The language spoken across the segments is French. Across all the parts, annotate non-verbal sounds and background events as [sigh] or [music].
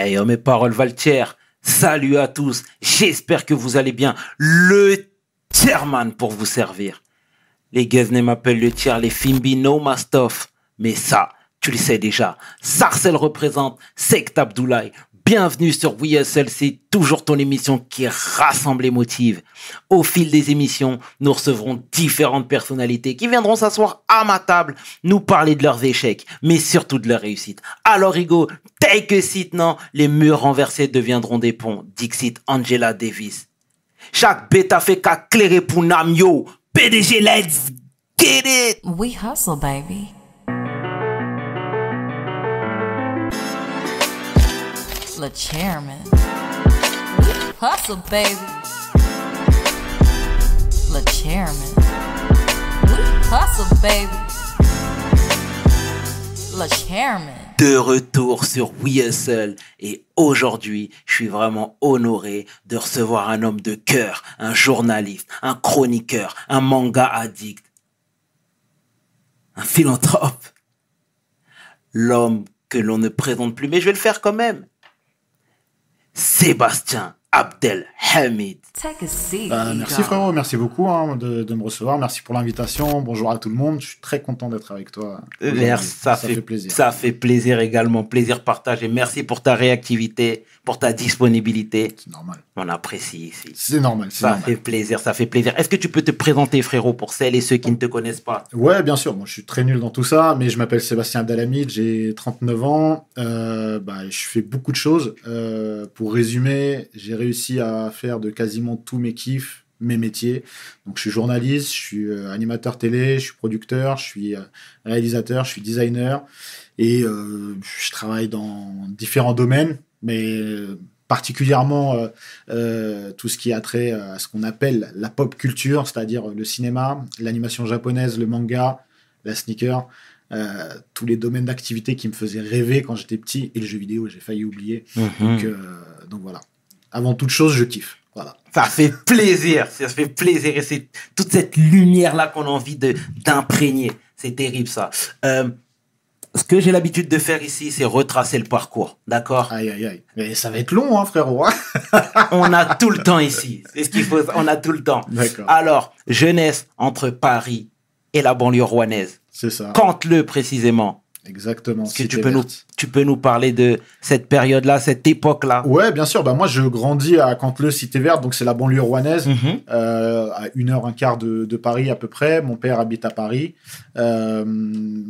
Hey, oh, mes paroles valent Salut à tous. J'espère que vous allez bien. Le Tierman pour vous servir. Les Guesnay m'appellent le tiers, les Fimbi no mastoff. Mais ça, tu le sais déjà. Sarcel représente Sect Abdoulaye. Bienvenue sur WSL, c'est toujours ton émission qui rassemble et motive. Au fil des émissions, nous recevrons différentes personnalités qui viendront s'asseoir à ma table, nous parler de leurs échecs, mais surtout de leurs réussites. Alors Hugo, take a seat, non? Les murs renversés deviendront des ponts. Dixit Angela Davis. Chaque bêta fait qu'à pour Namio. PDG, let's get it We hustle, baby. Le chairman. Hustle, baby. Le chairman. Hustle, baby. Le chairman. de retour sur We et aujourd'hui, je suis vraiment honoré de recevoir un homme de cœur, un journaliste, un chroniqueur, un manga addict, un philanthrope, l'homme que l'on ne présente plus, mais je vais le faire quand même. Sébastien Abdelhamid. Take a seat. Bah, merci frérot, merci beaucoup hein, de, de me recevoir, merci pour l'invitation. Bonjour à tout le monde, je suis très content d'être avec toi. Merci, ça, fait, plaisir. Ça fait plaisir également, plaisir partagé. Merci pour ta réactivité, pour ta disponibilité. C'est normal. On apprécie ici. C'est normal, Ça normal. fait plaisir, ça fait plaisir. Est-ce que tu peux te présenter, frérot, pour celles et ceux qui ne te connaissent pas? Ouais, bien sûr, moi je suis très nul dans tout ça, mais je m'appelle Sébastien Abdelhamid, j'ai 39 ans, euh, bah, je fais beaucoup de choses. Euh, pour résumer, j'ai réussi à faire de quasiment tous mes kiffs, mes métiers. Donc je suis journaliste, je suis euh, animateur télé, je suis producteur, je suis euh, réalisateur, je suis designer, et euh, je travaille dans différents domaines, mais euh, particulièrement euh, euh, tout ce qui a trait à ce qu'on appelle la pop culture, c'est-à-dire le cinéma, l'animation japonaise, le manga, la sneaker, euh, tous les domaines d'activité qui me faisaient rêver quand j'étais petit, et le jeu vidéo, j'ai failli oublier. Donc, euh, donc voilà. Avant toute chose, je kiffe. Voilà. Ça fait plaisir, ça fait plaisir. Et c'est toute cette lumière-là qu'on a envie d'imprégner. C'est terrible, ça. Ce que j'ai l'habitude de faire ici, c'est retracer le parcours. D'accord? Aïe, aïe, aïe. Mais ça va être long, hein, frérot. hein. [laughs] On a tout le temps ici. C'est ce qu'il faut. On a tout le temps. D'accord. Alors, jeunesse entre Paris et la banlieue rouennaise. C'est ça. Quand le précisément Exactement. Est-ce que tu peux, nous, tu peux nous parler de cette période-là, cette époque-là? Ouais, bien sûr. Bah, moi, je grandis à Canteleu, Cité Verte, donc c'est la banlieue rouennaise. Mhm. euh, à une heure un quart de, de Paris à peu près. Mon père habite à Paris. Euh,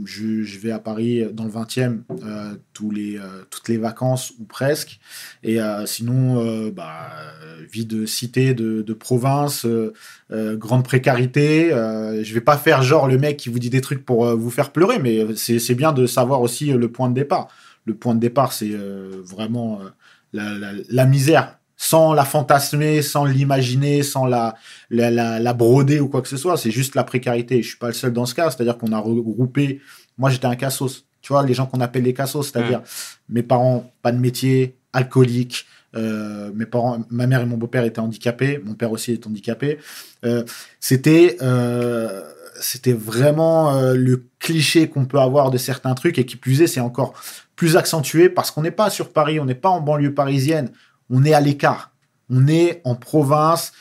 je, je vais à Paris dans le 20e euh, tous les, toutes les vacances ou presque. Et sinon, bah, vie de cité, de, de province, grande précarité. Je vais pas faire genre le mec qui vous dit des trucs pour vous faire pleurer, mais c'est bien de savoir aussi euh, le point de départ. Le point de départ, c'est euh, vraiment euh, la, la, la misère sans la fantasmer, sans l'imaginer, sans la, la, la, la broder ou quoi que ce soit. C'est juste la précarité. Je suis pas le seul dans ce cas. C'est-à-dire qu'on a regroupé. Moi, j'étais un cassos. Tu vois, les gens qu'on appelle les cassos, c'est-à-dire mes parents, pas de métier, alcooliques. Euh, mes parents, ma mère et mon beau-père étaient handicapés. Mon père aussi est handicapé. Euh, c'était, euh, c'était vraiment euh, le cliché qu'on peut avoir de certains trucs et qui plus est, c'est encore plus accentué parce qu'on n'est pas sur Paris, on n'est pas en banlieue parisienne, on est à l'écart, on est en province,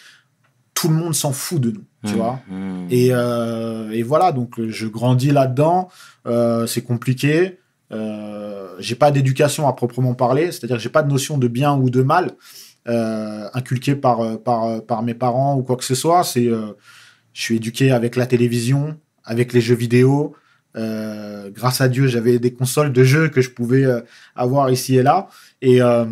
tout le monde s'en fout de nous, tu vois. Mhm. Et, euh, et voilà, donc euh, je grandis là-dedans, euh, c'est compliqué. J'ai pas d'éducation à proprement parler, c'est-à-dire j'ai pas de notion de bien ou de mal inculquée par, par, par mes parents ou quoi que ce soit. C'est, je suis éduqué avec la télévision, avec les jeux vidéo. Euh, grâce à Dieu, j'avais des consoles de jeux que je pouvais euh, avoir ici et là. Et, euh,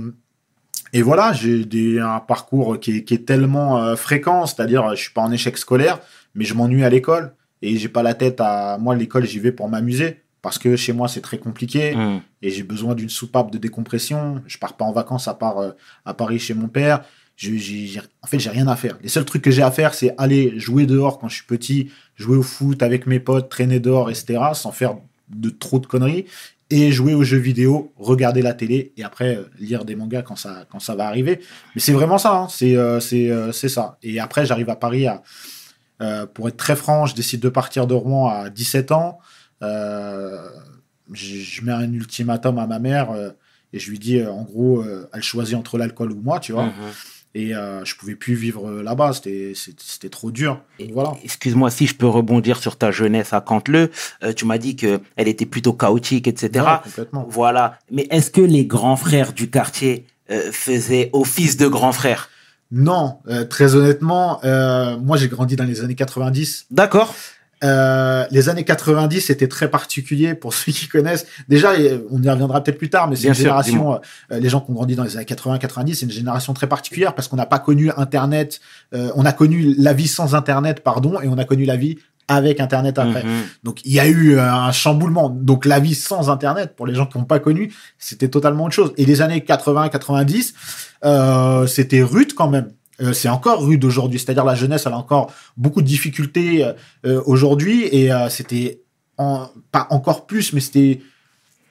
et voilà, j'ai un parcours qui est, qui est tellement fréquent, c'est-à-dire je suis pas en échec scolaire, mais je m'ennuie à l'école et j'ai pas la tête à moi l'école, j'y vais pour m'amuser parce que chez moi c'est très compliqué Mhm. et j'ai besoin d'une soupape de décompression. Je pars pas en vacances à part à Paris chez mon père. En fait, j'ai rien à faire. Les seuls trucs que j'ai à faire, c'est aller jouer dehors quand je suis petit, jouer au foot avec mes potes, traîner dehors, etc., sans faire de trop de conneries, et jouer aux jeux vidéo, regarder la télé, et après euh, lire des mangas quand ça, quand ça va arriver. Mais c'est vraiment ça, hein. c'est euh, c'est euh, c'est ça. Et après, j'arrive à Paris pour être très franc, je décide de partir de Rouen à 17 ans. Je, mets un ultimatum à ma mère. et je lui dis, en gros, elle choisit entre l'alcool ou moi, tu vois. Mhm. Et euh, je pouvais plus vivre euh, là-bas, c'était trop dur. Et- Voilà. Excuse-moi si je peux rebondir sur ta jeunesse à Canteleu. Euh, tu m'as dit que elle était plutôt chaotique, etc. Ouais, complètement. Voilà. Mais est-ce que les grands frères du quartier euh, faisaient office de grands frères? Non, euh, très honnêtement, euh, moi j'ai grandi dans les années 90. D'accord. Euh, les années 90 c'était très particulier pour [laughs] ceux qui connaissent. Déjà, euh, on y reviendra peut-être plus tard, mais c'est une sûr, génération. euh, les gens qui ont grandi dans les années 80-90, c'est une génération très particulière parce qu'on n'a pas connu Internet. euh, on a connu la vie sans Internet, pardon, et on a connu la vie avec Internet après. Mhm. Donc il y a eu euh, un chamboulement. Donc la vie sans Internet, pour les gens qui n'ont pas connu, c'était totalement autre chose. Et les années 80-90, euh, c'était rude quand même. Euh, c'est encore rude aujourd'hui. C'est-à-dire la jeunesse, elle a encore beaucoup de difficultés euh, euh, aujourd'hui. Et c'était pas encore plus, mais c'était...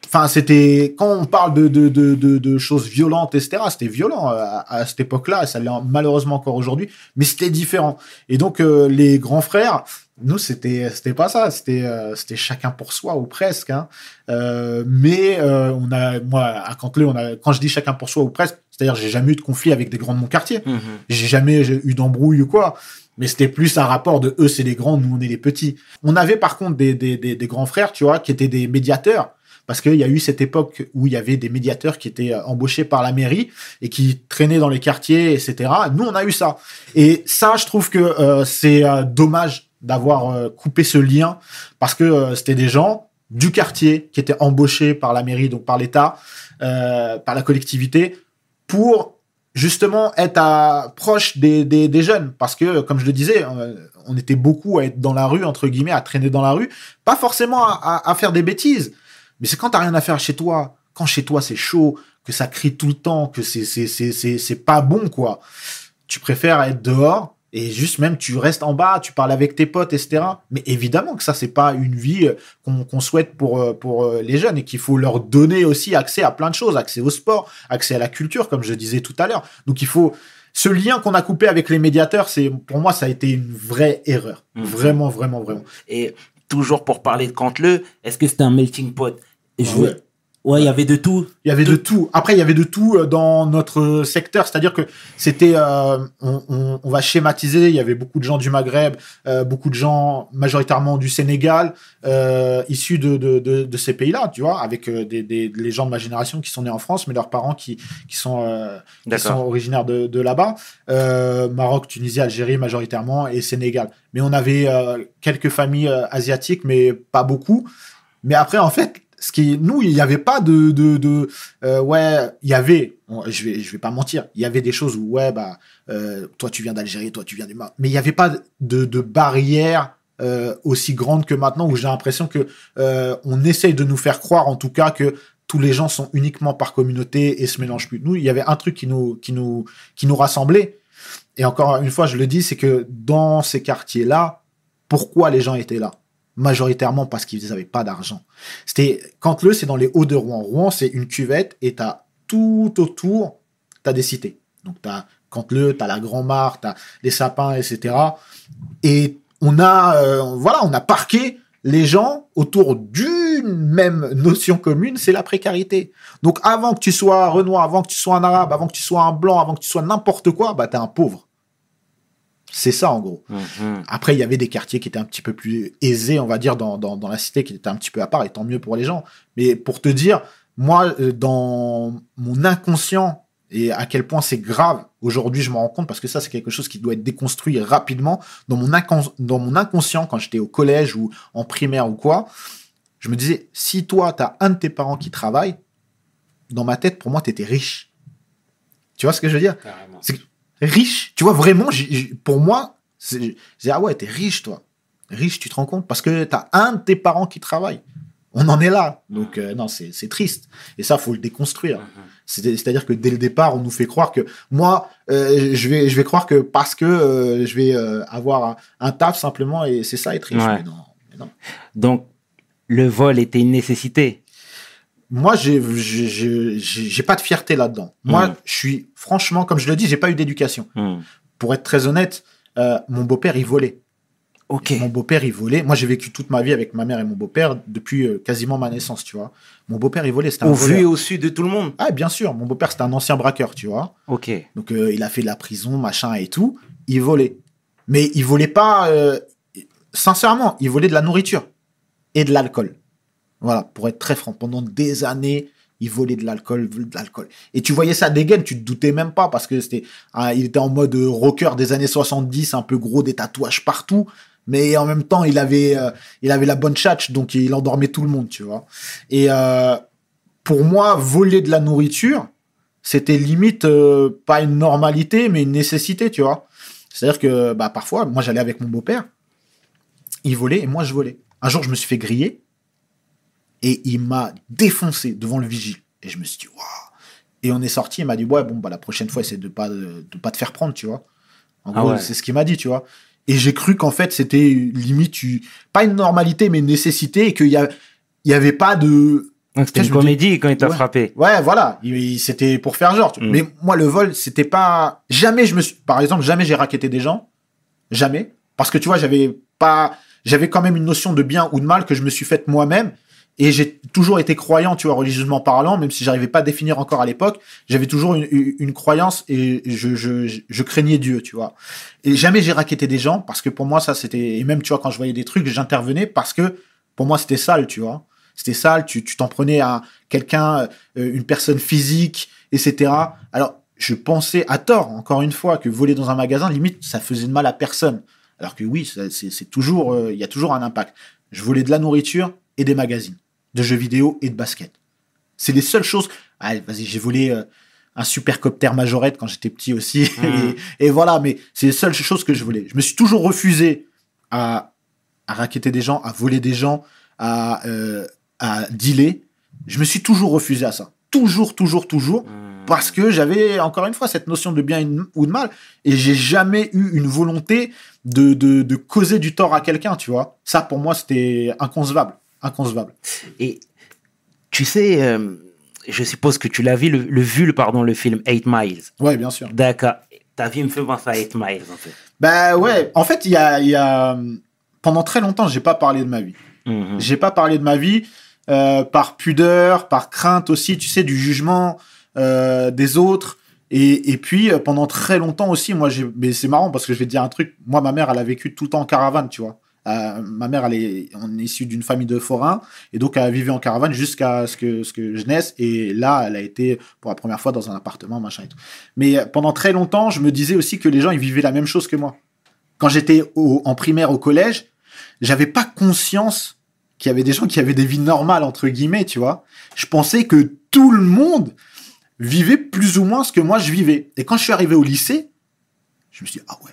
Enfin, c'était quand on parle de, choses violentes, etc. C'était violent à, cette époque-là, ça l'est malheureusement encore aujourd'hui, mais c'était différent. Et donc les grands frères, nous c'était c'était pas ça, c'était c'était chacun pour soi ou presque. Hein. Mais on a moi à Canteleu, on a quand je dis chacun pour soi ou presque, c'est-à-dire j'ai jamais eu de conflit avec des grands de mon quartier. Mhm. J'ai jamais eu d'embrouille ou quoi. Mais c'était plus un rapport de eux, c'est les grands, nous, on est les petits. On avait par contre des, des, des, des grands frères, tu vois, qui étaient des médiateurs. Parce qu'il y a eu cette époque où il y avait des médiateurs qui étaient euh, embauchés par la mairie et qui traînaient dans les quartiers, etc. Nous, on a eu ça. Et ça, je trouve que euh, c'est euh, dommage d'avoir euh, coupé ce lien parce que c'était des gens du quartier qui étaient embauchés par la mairie, donc par l'État, par la collectivité, pour justement être à, proche des, jeunes. Parce que, comme je le disais, euh, on était beaucoup à être dans la rue, entre guillemets, à traîner dans la rue. Pas forcément à, faire des bêtises, mais c'est quand t'as rien à faire chez toi, quand chez toi c'est chaud, que ça crie tout le temps, que c'est c'est c'est c'est pas bon quoi. Tu préfères être dehors et juste même tu restes en bas, tu parles avec tes potes, etc. Mais évidemment que ça c'est pas une vie euh, qu'on souhaite pour euh, pour euh, les jeunes et qu'il faut leur donner aussi accès à plein de choses, accès au sport, accès à la culture comme je disais tout à l'heure. Donc il faut ce lien qu'on a coupé avec les médiateurs, c'est pour moi ça a été une vraie erreur, Mhm. vraiment vraiment vraiment. Et toujours pour parler de Canteleu, est-ce que c'était un melting pot? Je Ah ouais. Ouais, il y avait de tout. Il y avait de tout. Après, il y avait de tout euh, dans notre secteur, c'est-à-dire que c'était, euh, on, on- on va schématiser. Il y avait beaucoup de gens du Maghreb, euh, beaucoup de gens majoritairement du Sénégal, euh, issus de, de, de, de ces pays-là, tu vois, avec euh, des, des les gens de ma génération qui sont nés en France, mais leurs parents qui qui sont euh, qui sont originaires de, de là-bas, euh, Maroc, Tunisie, Algérie majoritairement et Sénégal. Mais on avait euh, quelques familles euh, asiatiques, mais pas beaucoup. Mais après, en fait, ce qui, nous, il n'y avait pas de, de, de euh, ouais, il y avait, je vais, je vais pas mentir, il y avait des choses où, ouais, bah, euh, toi tu viens d'Algérie, toi tu viens du Maroc, mais il n'y avait pas de, de barrière euh, aussi grande que maintenant où j'ai l'impression que euh, on essaye de nous faire croire, en tout cas, que tous les gens sont uniquement par communauté et se mélangent plus. Nous, il y avait un truc qui nous, qui nous, qui nous rassemblait. Et encore une fois, je le dis, c'est que dans ces quartiers-là, pourquoi les gens étaient là? Majoritairement parce qu'ils n'avaient pas d'argent. C'était le c'est dans les Hauts de Rouen. Rouen, c'est une cuvette et t'as tout autour, t'as des cités. Donc t'as Canteleu, t'as la Grand Mare, t'as les sapins, etc. Et on a, euh, voilà, on a parqué les gens autour d'une même notion commune, c'est la précarité. Donc avant que tu sois Renoir, avant que tu sois un Arabe, avant que tu sois un Blanc, avant que tu sois n'importe quoi, bah t'es un pauvre. C'est ça en gros. Mhm. Après, il y avait des quartiers qui étaient un petit peu plus aisés, on va dire, dans, dans, dans la cité, qui étaient un petit peu à part, et tant mieux pour les gens. Mais pour te dire, moi, euh, dans mon inconscient, et à quel point c'est grave, aujourd'hui, je me rends compte, parce que ça, c'est quelque chose qui doit être déconstruit rapidement. Dans mon, dans mon inconscient, quand j'étais au collège ou en primaire ou quoi, je me disais, si toi, tu as un de tes parents qui travaille, dans ma tête, pour moi, tu étais riche. Tu vois ce que je veux dire? Riche. Tu vois, vraiment, pour moi, c'est ah ouais, t'es riche, toi. Riche, tu te rends compte Parce que t'as un de tes parents qui travaille. On en est là. Donc, euh, non, c'est triste. Et ça, faut le déconstruire. Mhm. C'est- C'est-à-dire que dès le départ, on nous fait croire que moi, euh, je, vais, je vais croire que parce que euh, je vais avoir un, un taf simplement, et c'est ça être riche. Ouais. Mais non, mais non. Donc, le vol était une nécessité. Moi, j'ai j'ai- j'ai j'ai pas de fierté là-dedans. Moi, Mhm. je suis, franchement, comme je le dis, j'ai pas eu d'éducation. Mhm. Pour être très honnête, euh, mon beau-père, il volait. Mon beau-père, il volait. Moi, j'ai vécu toute ma vie avec ma mère et mon beau-père depuis euh, quasiment ma naissance, tu vois. Mon beau-père, il volait. C'était un Au vu et au su de tout le monde. Ah, bien sûr. Mon beau-père, c'était un ancien braqueur, tu vois. Ok. Donc, euh, il a fait de la prison, machin et tout. Il volait. Mais il volait pas. euh, sincèrement, il volait de la nourriture et de l'alcool. Voilà, pour être très franc. Pendant des années, il volait de l'alcool, de l'alcool. Et tu voyais ça dégaine, tu te doutais même pas parce que c'était, ah, il était en mode rocker des années 70, un peu gros, des tatouages partout. Mais en même temps, il avait, euh, il avait la bonne tchatch, donc il endormait tout le monde, tu vois. Et euh, pour moi, voler de la nourriture, c'était limite euh, pas une normalité, mais une nécessité, tu vois. C'est-à-dire que bah, parfois, moi j'allais avec mon beau-père, il volait et moi je volais. Un jour, je me suis fait griller et il m'a défoncé devant le vigile. Et je me suis dit, waouh. Et on est sorti, il m'a dit, ouais, bon, bah, la prochaine fois, essaie de pas, de, pas te faire prendre, tu vois. En Ah gros, ouais. c'est ce qu'il m'a dit, tu vois. Et j'ai cru qu'en fait, c'était limite, pas une normalité, mais une nécessité et qu'il y, a- il y avait pas de, C'était une me dis- comédie quand il t'a Ouais. frappé. Ouais, voilà. Il- il- C'était pour faire genre. Mm. Mais moi, le vol, c'était pas. Jamais je me suis. Par exemple, jamais j'ai raquetté des gens. Jamais. Parce que tu vois, j'avais pas. J'avais quand même une notion de bien ou de mal que je me suis faite moi-même. Et j'ai toujours été croyant, tu vois, religieusement parlant, même si j'arrivais pas à définir encore à l'époque. J'avais toujours une, croyance et je, je, je, craignais Dieu, tu vois. Et jamais j'ai raquetté des gens parce que pour moi, ça, c'était. Et même, tu vois, quand je voyais des trucs, j'intervenais parce que pour moi, c'était sale, tu vois. C'était sale, tu t'en prenais à quelqu'un, euh, une personne physique, etc. Alors, je pensais à tort, encore une fois, que voler dans un magasin, limite, ça faisait de mal à personne. Alors que oui, c'est toujours, euh, il y a toujours un impact. Je volais de la nourriture et des magazines, de jeux vidéo et de basket. C'est les seules choses. Allez, vas-y, j'ai volé euh, un supercopter majorette quand j'étais petit aussi. [laughs] Mhm. et, et voilà, mais c'est les seules choses que je voulais. Je me suis toujours refusé à, à raqueter des gens, à voler des gens, à, euh, à dealer. Je me suis toujours refusé à ça. Toujours, toujours, toujours. Hmm. Parce que j'avais, encore une fois, cette notion de bien ou de mal. Et j'ai jamais eu une volonté de, de, de causer du tort à quelqu'un, tu vois. Ça, pour moi, c'était inconcevable. Inconcevable. Et tu sais, euh, je suppose que tu l'as vu, le, le vu, le- pardon, le film 8 Miles. Ouais, bien sûr. D'accord. Ta vie me fait penser à 8 Miles, en fait. Bah ouais, en fait, il y a, y a... Pendant très longtemps, j'ai pas parlé de ma vie. Mhm. J'ai pas parlé de ma vie euh, par pudeur, par crainte aussi, tu sais, du jugement euh, des autres. Et, et puis, pendant très longtemps aussi, moi, j'ai... mais c'est marrant parce que je vais te dire un truc. Moi, ma mère, elle a vécu tout le temps en caravane, tu vois. Euh, ma mère, elle est, on est issu d'une famille de forains et donc elle vécu en caravane jusqu'à ce que, je naisse. Et là, elle a été pour la première fois dans un appartement, machin et tout. Mais euh, pendant très longtemps, je me disais aussi que les gens, ils vivaient la même chose que moi. Quand j'étais en primaire au collège, j'avais pas conscience qu'il y avait des gens qui avaient des vies normales, entre guillemets, tu vois. Je pensais que tout le monde vivait plus ou moins ce que moi je vivais. Et quand je suis arrivé au lycée, je me suis dit, ah ouais.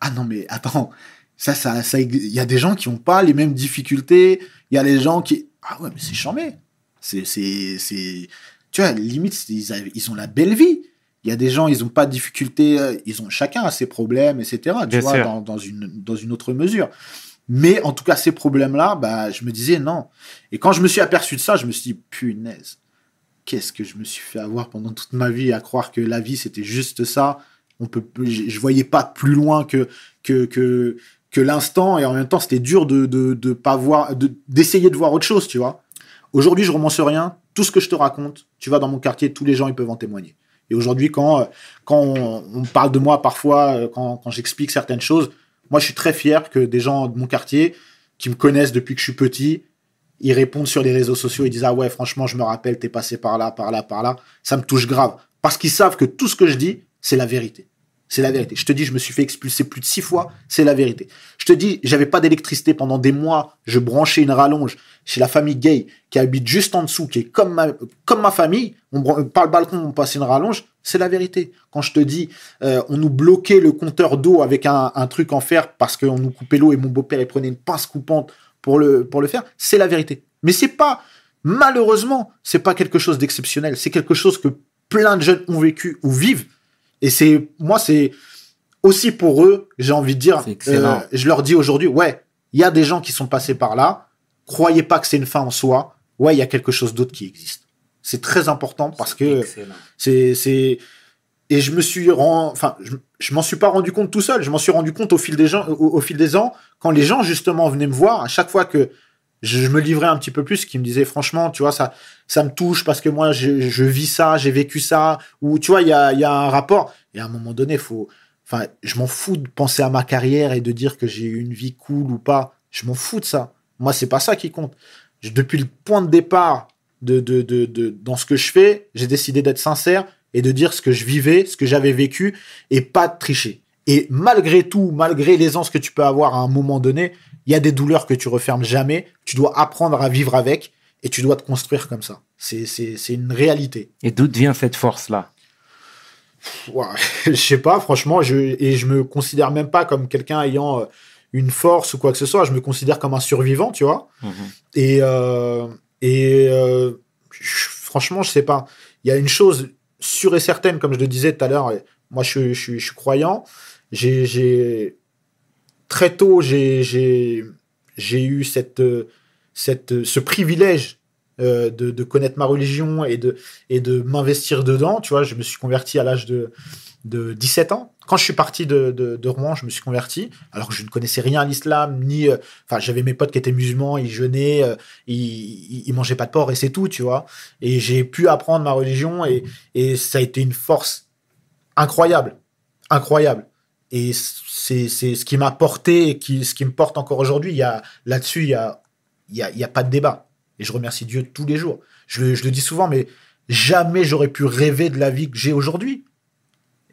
Ah non, mais attends, ça, ça, ça, il y a des gens qui n'ont pas les mêmes difficultés. Il y a des gens qui, ah ouais, mais c'est chambé. C'est, c'est, c'est, tu vois, limite, ils, ils ont la belle vie. Il y a des gens, ils n'ont pas de difficultés, euh, ils ont chacun a ses problèmes, etc. Tu Bien vois, dans, dans une, dans une autre mesure. Mais en tout cas, ces problèmes-là, bah, je me disais non. Et quand je me suis aperçu de ça, je me suis dit, punaise, qu'est-ce que je me suis fait avoir pendant toute ma vie à croire que la vie, c'était juste ça? On peut, je, je voyais pas plus loin que, que, que, que l'instant. Et en même temps, c'était dur de, de, pas voir, de- d'essayer de voir autre chose, tu vois. Aujourd'hui, je romance rien. Tout ce que je te raconte, tu vas dans mon quartier, tous les gens, ils peuvent en témoigner. Et aujourd'hui, quand, euh, quand on, on parle de moi parfois, euh, quand, quand j'explique certaines choses, moi, je suis très fier que des gens de mon quartier qui me connaissent depuis que je suis petit, ils répondent sur les réseaux sociaux, ils disent Ah ouais, franchement, je me rappelle, t'es passé par là, par là, par là. Ça me touche grave. Parce qu'ils savent que tout ce que je dis, c'est la vérité. C'est la vérité. Je te dis, je me suis fait expulser plus de six fois, c'est la vérité. Je te dis, j'avais pas d'électricité pendant des mois, je branchais une rallonge chez la famille gay qui habite juste en dessous, qui est comme ma, comme ma famille. On, par le balcon, on passait une rallonge, c'est la vérité. Quand je te dis, euh, on nous bloquait le compteur d'eau avec un, un truc en fer parce qu'on nous coupait l'eau et mon beau-père il prenait une pince coupante pour le, pour le faire, c'est la vérité. Mais c'est pas, malheureusement, c'est pas quelque chose d'exceptionnel. C'est quelque chose que plein de jeunes ont vécu ou vivent. Et c'est, moi, c'est aussi pour eux, j'ai envie de dire, euh, je leur dis aujourd'hui, ouais, il y a des gens qui sont passés par là. Croyez pas que c'est une fin en soi. Ouais, il y a quelque chose d'autre qui existe. C'est très important parce que c'est, c'est, et je me suis rend, enfin, je, je m'en suis pas rendu compte tout seul. Je m'en suis rendu compte au fil des gens, au, au fil des ans, quand les gens justement venaient me voir, à chaque fois que je, me livrais un petit peu plus, qui me disaient franchement, tu vois, ça, ça me touche parce que moi, je, vis ça, j'ai vécu ça, ou tu vois, il y a, y a un rapport. Et à un moment donné, faut, enfin, je m'en fous de penser à ma carrière et de dire que j'ai eu une vie cool ou pas. Je m'en fous de ça. Moi, c'est pas ça qui compte. Depuis le point de départ de, de, de, de dans ce que je fais, j'ai décidé d'être sincère et de dire ce que je vivais, ce que j'avais vécu et pas de tricher. Et malgré tout, malgré l'aisance que tu peux avoir à un moment donné, il y a des douleurs que tu refermes jamais. Tu dois apprendre à vivre avec et tu dois te construire comme ça. C'est, c'est, c'est une réalité. Et d'où vient cette force-là? Ouais, [laughs] je sais pas, franchement, je, et je me considère même pas comme quelqu'un ayant euh, une force ou quoi que ce soit. Je me considère comme un survivant, tu vois. Et, euh, et euh, je- franchement, je sais pas. Il y a une chose sûre et certaine, comme je le disais tout à l'heure. Moi, je, je, suis- je suis croyant. J'ai, j'ai très tôt, j'ai, eu ce privilège euh, de, connaître ma religion et de, m'investir dedans. Tu vois, je me suis converti à l'âge de, de 17 ans. Quand je suis parti de, Rouen, je me suis converti, alors que je ne connaissais rien à l'islam, ni. euh, Enfin, j'avais mes potes qui étaient musulmans, ils jeûnaient, euh, ils, ils, mangeaient pas de porc et c'est tout, tu vois. Et j'ai pu apprendre ma religion et, ça a été une force incroyable. Incroyable. C'est c'est ce qui m'a porté et qui, ce qui me porte encore aujourd'hui. Il y a Là-dessus, il y a, il y, a, y a pas de débat. Et je remercie Dieu tous les jours. Je, le- je le dis souvent, mais jamais j'aurais pu rêver de la vie que j'ai aujourd'hui.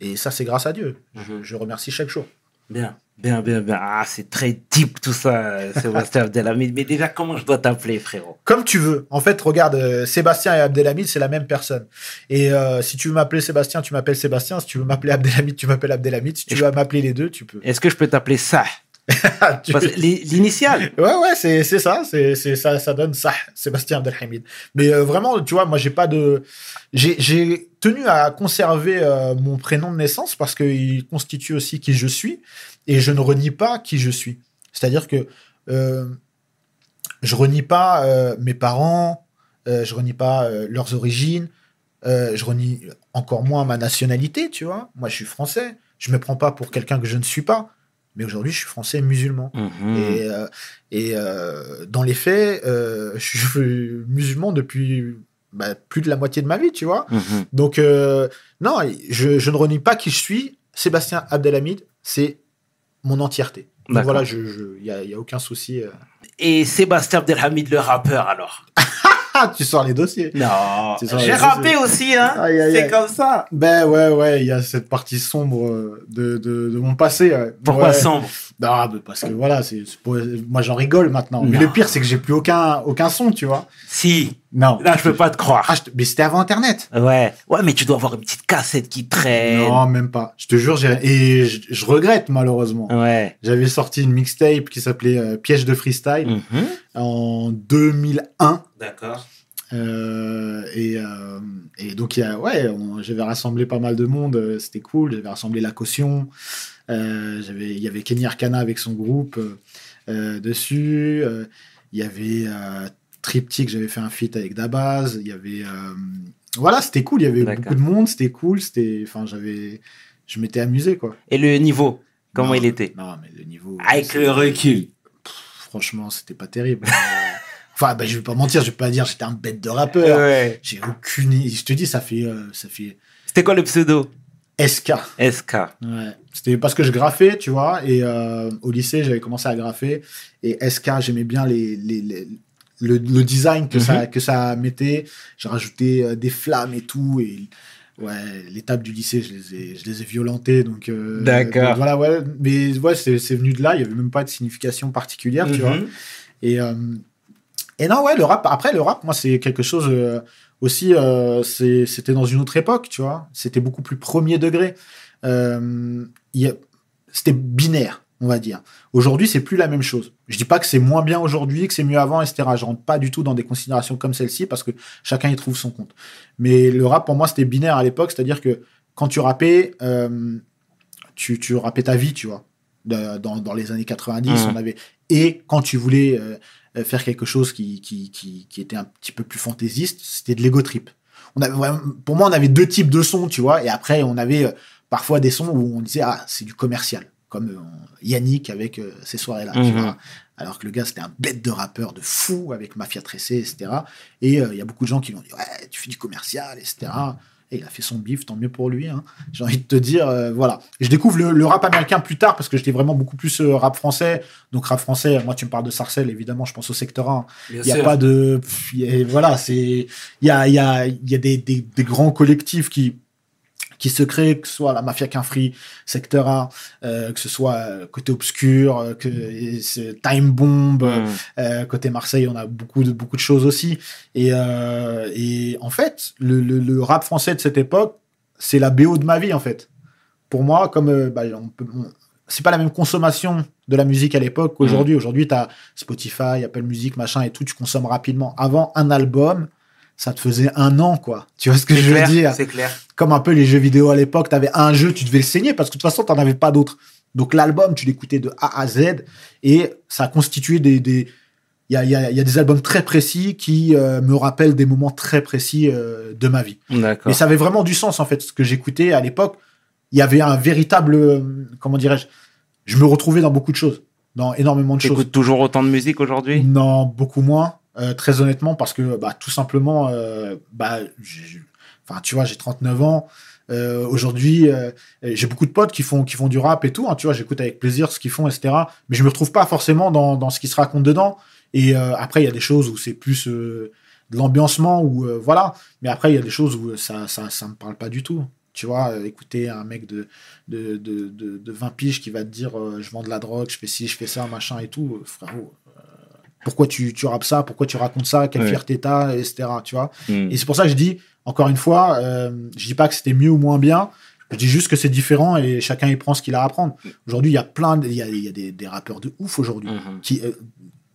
Et ça, c'est grâce à Dieu. Je, je remercie chaque jour. Bien, bien, bien, bien. Ah, c'est très deep tout ça, euh, Sébastien Abdelhamid. Mais déjà, comment je dois t'appeler, frérot? Comme tu veux. En fait, regarde, euh, Sébastien et Abdelhamid, c'est la même personne. Et euh, si tu veux m'appeler Sébastien, tu m'appelles Sébastien. Si tu veux m'appeler Abdelhamid, tu m'appelles Abdelhamid. Si tu veux m'appeler les deux, tu peux. Est-ce que je peux t'appeler ça? [laughs] Tu- L'initiale Ouais, ouais, c'est c'est ça, c'est c'est ça, ça donne ça, Sébastien Abdelhamid. Mais euh, vraiment, tu vois, moi, j'ai pas de, j'ai j'ai tenu à conserver euh, mon prénom de naissance parce qu'il constitue aussi qui je suis et je ne renie pas qui je suis. C'est-à-dire que euh, je renie pas euh, mes parents, je renie pas leurs origines, je renie encore moins ma nationalité, tu vois. Moi, je suis français, je me prends pas pour quelqu'un que je ne suis pas. Mais aujourd'hui, je suis français musulman. Mhm. Et, euh, et euh, dans les faits, euh, je suis musulman depuis bah, plus de la moitié de ma vie, tu vois. Mhm. Donc, euh, non, je, je ne renie pas qui je suis. Sébastien Abdelhamid, c'est mon entièreté. Donc voilà, il n'y a, aucun souci. Et Sébastien Abdelhamid, le rappeur, alors? [laughs] tu sors les dossiers. Non, j'ai rappé aussi, hein C'est comme ça Ben ouais, ouais, il y a cette partie sombre euh, de, de, de mon passé. ouais. Pourquoi Ouais. sombre? Ah, bah, parce que voilà, c'est moi j'en rigole maintenant. Mais Non. le pire, c'est que j'ai plus aucun, aucun son, tu vois. Si, Non. là, je peux pas te croire. Ah, mais c'était avant Internet. Ouais, ouais, mais tu dois avoir une petite cassette qui traîne. Non, même pas. Je te jure, j'ai... et je, je regrette malheureusement. Ouais. J'avais sorti une mixtape qui s'appelait euh, Piège de freestyle Mhm. en 2001. D'accord. Euh, et, euh, et donc, il y a, ouais, j'avais rassemblé pas mal de monde, euh, c'était cool. J'avais rassemblé la caution. Euh, j'avais, il y avait Kenny Arcana avec son groupe dessus. Euh, il y avait euh, Triptych, j'avais fait un feat avec Dabaz. Il y avait, euh, voilà, c'était cool. Il y avait beaucoup de monde, c'était cool. C'était, enfin, j'avais, je m'étais amusé quoi. Et le niveau, comment Non, il était? Non, mais le niveau. Avec le recul. Franchement, c'était pas terrible. [laughs] Enfin, bah, je vais pas mentir, je vais pas dire j'étais un bête de rappeur. Ouais. J'ai aucune. Je te dis, ça fait, euh, ça fait C'était quoi le pseudo? SK. SK. Ouais. C'était parce que je graffais, tu vois, et euh, au lycée, j'avais commencé à graffer. Et SK, j'aimais bien les, les, les- le, le design que, ça, que ça mettait. J'ai rajouté euh, des flammes et tout. Et ouais, les tables du lycée, je les ai, je les ai violentées. Donc, euh, D'accord. donc voilà, ouais. Mais ouais, c'est c'est venu de là. Il y avait même pas de signification particulière, tu vois. Mhm. Et, euh, et non, ouais, le rap, après, le rap, moi, c'est quelque chose euh, aussi, euh, c'était dans une autre époque, tu vois. C'était beaucoup plus premier degré. Euh, c'était binaire, on va dire. Aujourd'hui, c'est plus la même chose. Je dis pas que c'est moins bien aujourd'hui, que c'est mieux avant, etc. Je rentre pas du tout dans des considérations comme celle-ci parce que chacun y trouve son compte. Mais le rap, pour moi, c'était binaire à l'époque, c'est-à-dire que quand tu rappais, tu, tu rappais ta vie, tu vois. Dans, dans les années 90, Mhm. on avait. Et quand tu voulais faire quelque chose qui, qui, qui, qui était un petit peu plus fantaisiste, c'était de l'ego trip. on avait pour moi, on avait deux types de sons, tu vois. Et après, on avait euh, parfois des sons où on disait, ah, c'est du commercial. Comme euh, Yannick avec euh, ces soirées-là, tu Mhm. vois. Alors que le gars, c'était un bête de rappeur de fou avec Mafia Tressé, etc. Et euh, il y a beaucoup de gens qui lui ont dit, ouais, tu fais du commercial, etc. Et il a fait son bif, tant mieux pour lui. hein. J'ai envie de te dire, euh, voilà. Et je découvre le, le rap américain plus tard parce que j'étais vraiment beaucoup plus euh, rap français. Donc rap français, moi tu me parles de Sarcelles, évidemment, je pense au secteur 1. Bien Il n'y a pas de. pff, il y a- voilà, c'est. Il y a, il y a, il y a des, des, des grands collectifs qui qui se créent, que ce soit la Mafia Quinfree, Secteur A, euh, que ce soit euh, côté obscur, euh, que Time Bomb, euh, côté Marseille, on a beaucoup de beaucoup de choses aussi. Et, et en fait, le, le, le rap français de cette époque, c'est la BO de ma vie en fait. Pour moi, comme bah, on peut, on- c'est pas la même consommation de la musique à l'époque qu'aujourd'hui. Aujourd'hui, tu as Spotify, Apple Music, machin et tout, tu consommes rapidement. Avant, un album, ça te faisait un an, quoi. Tu vois ce que je veux dire? C'est clair. Comme un peu les jeux vidéo à l'époque, tu avais un jeu, tu devais le saigner parce que de toute façon, tu n'en avais pas d'autres. Donc l'album, tu l'écoutais de A à Z et ça a constitué des. des- il y a, y a- il y a des albums très précis qui euh, me rappellent des moments très précis euh, de ma vie. D'accord. Mais ça avait vraiment du sens, en fait, ce que j'écoutais à l'époque. Il y avait un véritable. euh, comment dirais-je? Je me retrouvais dans beaucoup de choses, dans énormément de Tu choses. écoutes toujours autant de musique aujourd'hui? Non, beaucoup moins, euh, très honnêtement, parce que bah, tout simplement, euh, bah, enfin, tu vois, j'ai 39 ans. Euh, Aujourd'hui, j'ai beaucoup de potes qui font, qui font du rap et tout. hein, tu vois, j'écoute avec plaisir ce qu'ils font, etc. Mais je me retrouve pas forcément dans, dans ce qui se raconte dedans. Et après, il y a des choses où c'est plus de l'ambiancement, ou voilà. Mais après, il y a des choses où ça, ça, ça me parle pas du tout. Tu vois, écouter un mec de, de, de, de, de 20 piges qui va te dire je vends de la drogue, je fais ci, je fais ça, machin et tout, frérot. Pourquoi tu, tu rappes ça? Pourquoi tu racontes ça? Quelle Ouais. fierté t'as? Etc. Tu vois? Mhm. Et c'est pour ça que je dis, encore une fois, euh, je dis pas que c'était mieux ou moins bien. Je dis juste que c'est différent et chacun y prend ce qu'il a à apprendre. Aujourd'hui, il y a plein, il y a, il y a des, des rappeurs de ouf aujourd'hui Mhm. qui euh,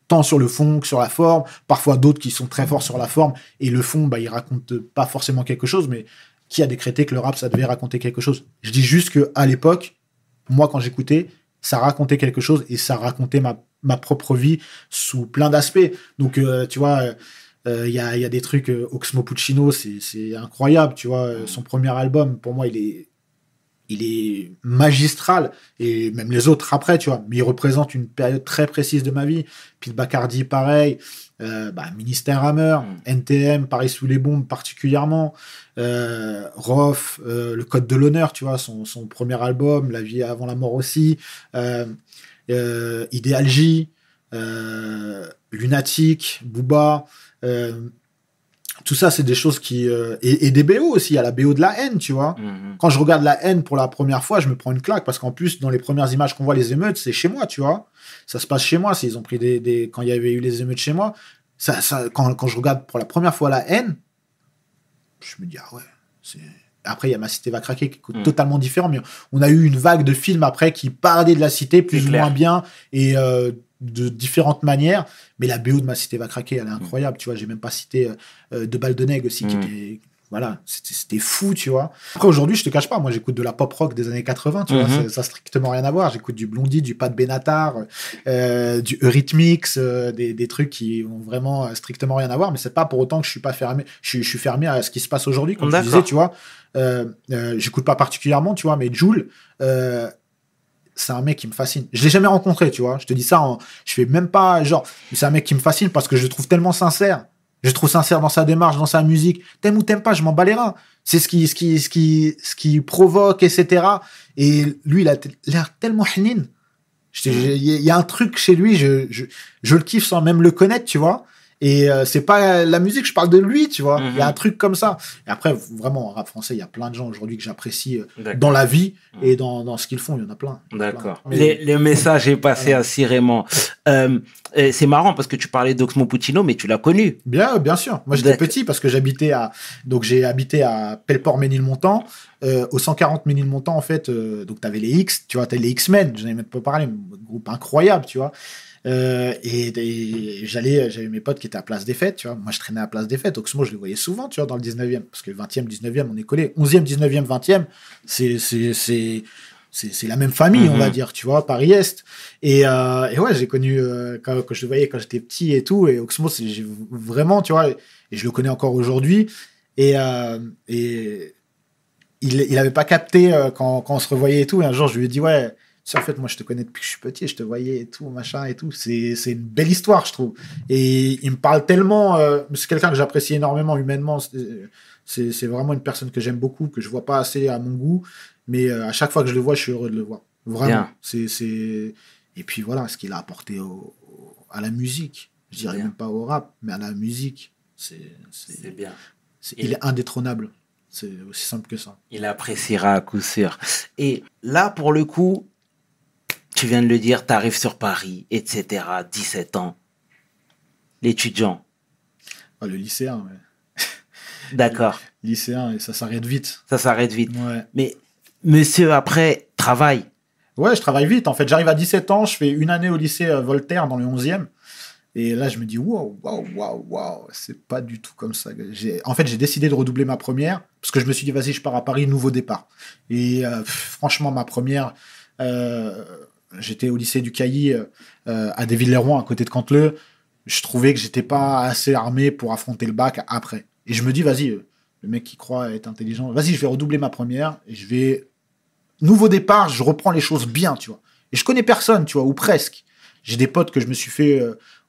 tant sur le fond que sur la forme, parfois d'autres qui sont très forts sur la forme et le fond, bah, ils racontent pas forcément quelque chose, mais qui a décrété que le rap ça devait raconter quelque chose? Je dis juste que à l'époque, moi quand j'écoutais, ça racontait quelque chose et ça racontait ma, ma propre vie sous plein d'aspects. Donc euh, tu vois. euh, euh, Il y, a, il y a des trucs, euh, Oxmo Puccino, c'est incroyable, tu vois. euh, Son premier album, pour moi, il est, il est magistral. Et même les autres après, tu vois. Mais il représente une période très précise de ma vie. Pete Bacardi, pareil. Euh, bah, Ministère Hammer, NTM, Paris sous les bombes particulièrement. Euh, Roth, euh, Le Code de l'honneur, tu vois, son, son premier album, La vie avant la mort aussi. Euh, J, euh, Lunatic, Booba. euh, tout ça, c'est des choses qui. euh, et, et des BO aussi, il y a la BO de la haine, tu vois. Mhm. Quand je regarde la haine pour la première fois, je me prends une claque parce qu'en plus, dans les premières images qu'on voit les émeutes, c'est chez moi, tu vois. Ça se passe chez moi. S'ils ont pris des, des- quand il y avait eu les émeutes chez moi, ça, ça, quand, quand je regarde pour la première fois la haine, je me dis ah ouais. c'est- Après, il y a ma cité va craquer qui est Mm. totalement différent, mais on a eu une vague de films après qui parlaient de la cité plus ou clair. moins bien et euh, de différentes manières. Mais la BO de ma cité va craquer, elle est incroyable. Tu vois, j'ai même pas cité euh, euh, De Balles de Nègre aussi, qui Mm. était voilà, c'était fou, tu vois. Après, aujourd'hui, je te cache pas, moi, j'écoute de la pop rock des années 80, tu vois, Mhm. ça- ça a strictement rien à voir. J'écoute du Blondie, du Pat Benatar, euh, du Eurythmics, euh, des, des trucs qui ont vraiment euh, strictement rien à voir, mais c'est pas pour autant que je suis pas fermé, je suis, je suis fermé à ce qui se passe aujourd'hui, comme tu disais, tu vois. Euh, j'écoute pas particulièrement, tu vois, mais Jules, c'est un mec qui me fascine. Je l'ai jamais rencontré, tu vois. Je te dis ça, en- je fais même pas genre. C'est un mec qui me fascine parce que je le trouve tellement sincère. Je trouve sincère dans sa démarche, dans sa musique. T'aimes ou t'aimes pas, je m'en bats les reins. C'est ce qui, ce qui, ce qui, ce qui provoque, etc. Et lui, il a l'air tellement. Je te- Il y, a- il y a un truc chez lui, je, je, je le kiffe sans même le connaître, tu vois. Et euh, c'est pas la musique, je parle de lui, tu vois. Il y a Mhm. un truc comme ça. Et après, vraiment, en rap français, il y a plein de gens aujourd'hui que j'apprécie euh, dans la vie et dans, dans ce qu'ils font. Il y en a plein. D'accord. Les- Le, message est passé Voilà. assurément. Euh, c'est marrant parce que tu parlais d'Oxmo Puccino, mais tu l'as connu. Bien, bien sûr. Moi, j'étais petit parce que j'habitais à, donc j'ai habité à Pelleport-Ménilmontant, euh, au 140 Ménilmontant, en fait. euh, donc, t'avais les X, tu vois, t'avais les X-Men, j'en ai même pas parlé, mais groupe incroyable, tu vois. Euh, et, et j'allais, j'avais mes potes qui étaient à Place des Fêtes, tu vois. Moi, je traînais à Place des Fêtes. Oxmo, je le voyais souvent, tu vois, dans le 19e. Parce que 20e, 19e, on est collé. 11e, 19e, 20e, c'est, c'est, c'est, c'est, c'est la même famille, on Mhm. va dire, tu vois, Paris-Est. Et, euh, et ouais, j'ai connu, euh, quand, quand je le voyais quand j'étais petit et tout. Et Oxmo, vraiment, tu vois, et je le connais encore aujourd'hui. Et, euh, et il, il avait pas capté quand, quand on se revoyait et tout. Et un jour, je lui ai dit, ouais, en fait, moi, je te connais depuis que je suis petit, je te voyais et tout, machin et tout. C'est, c'est une belle histoire, je trouve. Et il me parle tellement, euh, c'est quelqu'un que j'apprécie énormément humainement. C'est, vraiment une personne que j'aime beaucoup, que je vois pas assez à mon goût. Mais euh, à chaque fois que je le vois, je suis heureux de le voir. Vraiment. C'est, c'est... Et puis voilà, ce qu'il a apporté au, au- à la musique. Je dirais Bien. même pas au rap, mais à la musique. C'est, bien. il est indétrônable. C'est aussi simple que ça. Il appréciera à coup sûr. Et là, pour le coup, tu viens de le dire, tu arrives sur Paris, etc., 17 ans. L'étudiant, Ah, le lycéen, ouais. [laughs] d'accord, lycéen, et ça s'arrête vite. ça s'arrête vite. Ouais. Mais monsieur, après, travaille. Ouais, je travaille vite. En fait, j'arrive à 17 ans, je fais une année au lycée euh, Voltaire dans le 11e. Et là, je me dis, waouh, waouh, waouh, waouh, c'est pas du tout comme ça. En fait, j'ai décidé de redoubler ma première parce que je me suis dit, vas-y, je pars à Paris, nouveau départ. Et euh, pff, franchement, ma première, euh, j'étais au lycée du Cailly euh, euh, à Desville-les-Rouen, à côté de Canteleu. Je trouvais que j'étais pas assez armé pour affronter le bac après. Et je me dis, vas-y, euh, le mec qui croit être intelligent, vas-y, je vais redoubler ma première et je vais nouveau départ, je reprends les choses bien, tu vois. Et je connais personne, tu vois, ou presque. J'ai des potes que je me suis fait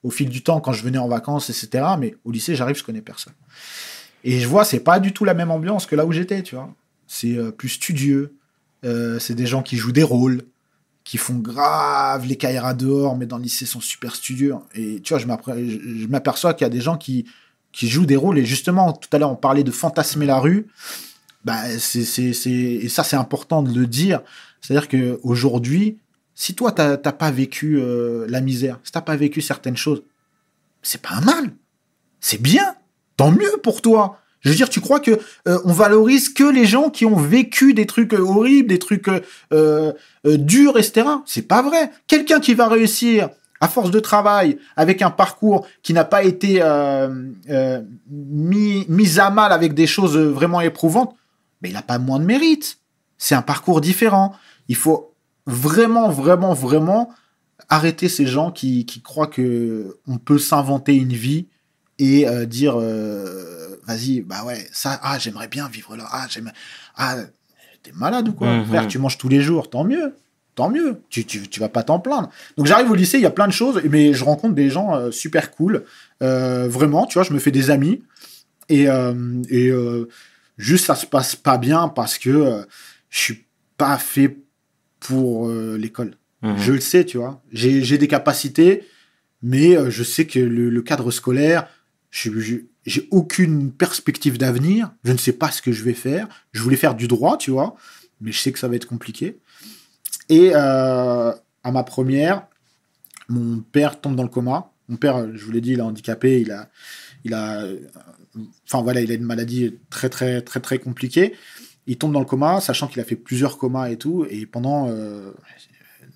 au fil du temps quand je venais en vacances, etc. Mais au lycée, j'arrive, je connais personne. Et je vois, c'est pas du tout la même ambiance que là où j'étais, tu vois. C'est plus studieux. C'est des gens qui jouent des rôles, qui font grave les caïras dehors, mais dans lycée sont super studieux. Et tu vois, je m'aperçois qu'il y a des gens qui, jouent des rôles. Et justement, tout à l'heure, on parlait de fantasmer la rue. Bah, c'est, c'est. Et ça, c'est important de le dire. C'est-à-dire qu'aujourd'hui, si toi, t'as t'as pas vécu euh, la misère, si t'as pas vécu certaines choses, c'est pas un mal. C'est bien. Tant mieux pour toi. Je veux dire, tu crois que euh, on valorise que les gens qui ont vécu des trucs euh, horribles, des trucs euh, durs, etc. C'est pas vrai. Quelqu'un qui va réussir à force de travail, avec un parcours qui n'a pas été mis, à mal avec des choses vraiment éprouvantes, mais il n'a pas moins de mérite. C'est un parcours différent. Il faut vraiment, vraiment, vraiment arrêter ces gens qui, croient que on peut s'inventer une vie et dire vas-y bah ouais ça ah j'aimerais bien vivre là ah j'aime ah t'es malade ou quoi? Mhm. frère tu manges tous les jours tant mieux tant mieux tu, tu, tu vas pas t'en plaindre donc j'arrive au lycée il y a plein de choses mais je rencontre des gens euh, super cool Euh, vraiment tu vois je me fais des amis et, euh, et juste ça se passe pas bien parce que je suis pas fait pour l'école Mhm. je le sais, tu vois. J'ai j'ai des capacités, mais je sais que le, le cadre scolaire, je- je- j'ai aucune perspective d'avenir. Je ne sais pas ce que je vais faire. Je voulais faire du droit, tu vois, mais je sais que ça va être compliqué. Et euh, à ma première, mon père tombe dans le coma. Mon père, je vous l'ai dit, il est handicapé. Il a, il a, enfin voilà, il a une maladie très très très très compliquée. Il tombe dans le coma, sachant qu'il a fait plusieurs comas et tout, et pendant euh,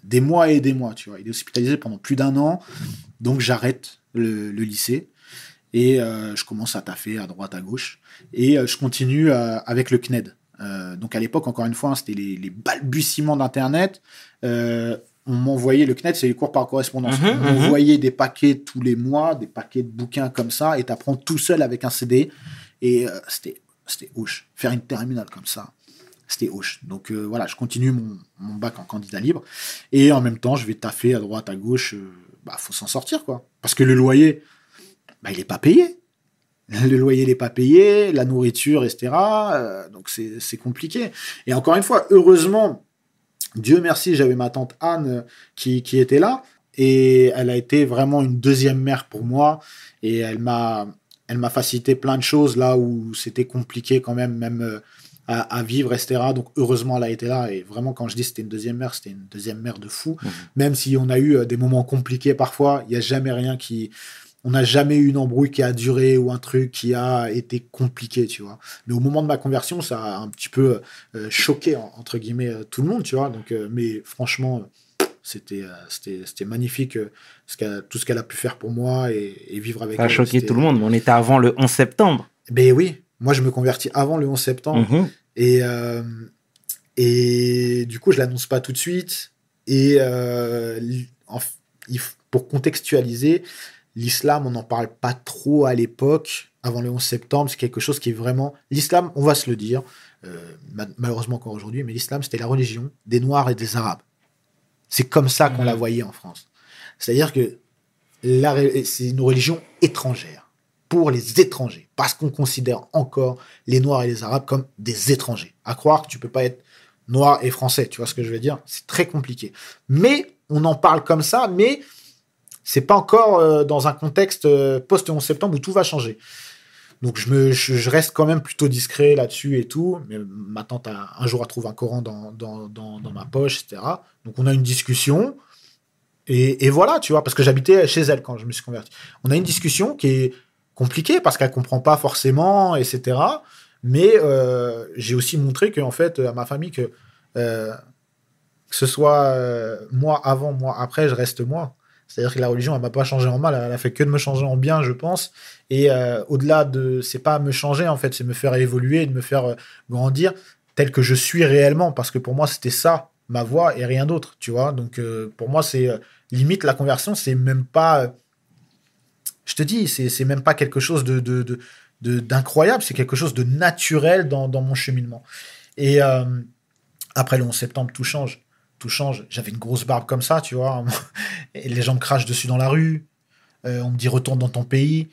des mois et des mois, tu vois. Il est hospitalisé pendant plus d'un an, donc j'arrête le lycée et euh, je commence à taffer à droite, à gauche, et euh, je continue euh, avec le CNED. Donc à l'époque, encore une fois, hein, c'était les, les balbutiements d'Internet. On m'envoyait le CNED, c'est les cours par correspondance. Mhm, on mhm. m'envoyait des paquets tous les mois, des paquets de bouquins comme ça, et t'apprends tout seul avec un CD. Et euh, c'était c'était hoche. Faire une terminale comme ça, c'était hoche. Donc euh, voilà, je continue mon, mon bac en candidat libre. Et en même temps, je vais taffer à droite, à gauche. euh, bah, faut s'en sortir, quoi. Parce que le loyer, bah, il est pas payé. Le loyer n'est pas payé, la nourriture, etc. euh, donc c'est compliqué. Et encore une fois, heureusement, Dieu merci, j'avais ma tante Anne euh, qui, qui était là. Et elle a été vraiment une deuxième mère pour moi. Et elle m'a elle m'a facilité plein de choses là où c'était compliqué quand même, même euh, à, à vivre, etc. Donc heureusement, elle a été là. Et vraiment, quand je dis c'était une deuxième mère, c'était une deuxième mère de fou. Mhm. Même si on a eu euh, des moments compliqués parfois, il n'y a jamais rien qui. On n'a jamais eu une embrouille qui a duré ou un truc qui a été compliqué, tu vois. Mais au moment de ma conversion, ça a un petit peu euh, choqué, en- entre guillemets, euh, tout le monde, tu vois. Donc, euh, mais franchement, c'était c'était magnifique ce tout ce qu'elle a pu faire pour moi et, et vivre avec Ça a elle. choqué tout le monde, mais on était avant le 11 septembre. Ben oui, moi je me convertis avant le 11 septembre. Mhm. Et, euh, et du coup, je l'annonce pas tout de suite. Et en il pour contextualiser, l'islam, on n'en parle pas trop à l'époque. avant le 11 septembre, c'est quelque chose qui est vraiment... L'islam, on va se le dire, euh, ma- malheureusement encore aujourd'hui, mais l'islam, c'était la religion des Noirs et des Arabes. C'est comme ça qu'on la voyait en France. C'est-à-dire que la c'est une religion étrangère pour les étrangers, parce qu'on considère encore les Noirs et les Arabes comme des étrangers. À croire que tu peux pas être noir et français, tu vois ce que je veux dire? C'est très compliqué. Mais on en parle comme ça, mais c'est pas encore euh, dans un contexte euh, post-11 septembre où tout va changer. Donc je, reste quand même plutôt discret là-dessus et tout. Mais ma tante a un jour a trouvé un Coran dans, ma poche, etc. Donc on a une discussion. Et, voilà, tu vois, parce que j'habitais chez elle quand je me suis converti. On a une discussion qui est compliquée parce qu'elle comprend pas forcément, etc. Mais euh, j'ai aussi montré que fait à ma famille que ce soit moi avant, moi après, je reste moi. C'est-à-dire que la religion, elle m'a pas changé en mal, elle a fait que de me changer en bien, je pense. Et euh, au-delà de, c'est pas me changer en fait, c'est me faire évoluer, de me faire euh, grandir tel que je suis réellement, parce que pour moi c'était ça ma voix et rien d'autre, tu vois. Donc euh, pour moi c'est limite la conversion, c'est même pas, je te dis, c'est même pas quelque chose de de- de- d'incroyable, c'est quelque chose de naturel dans, dans mon cheminement. Et après le 11 septembre, tout change. Tout change. J'avais une grosse barbe comme ça, tu vois. [laughs] Et les gens me crachent dessus dans la rue. Euh, on me dit retourne dans ton pays.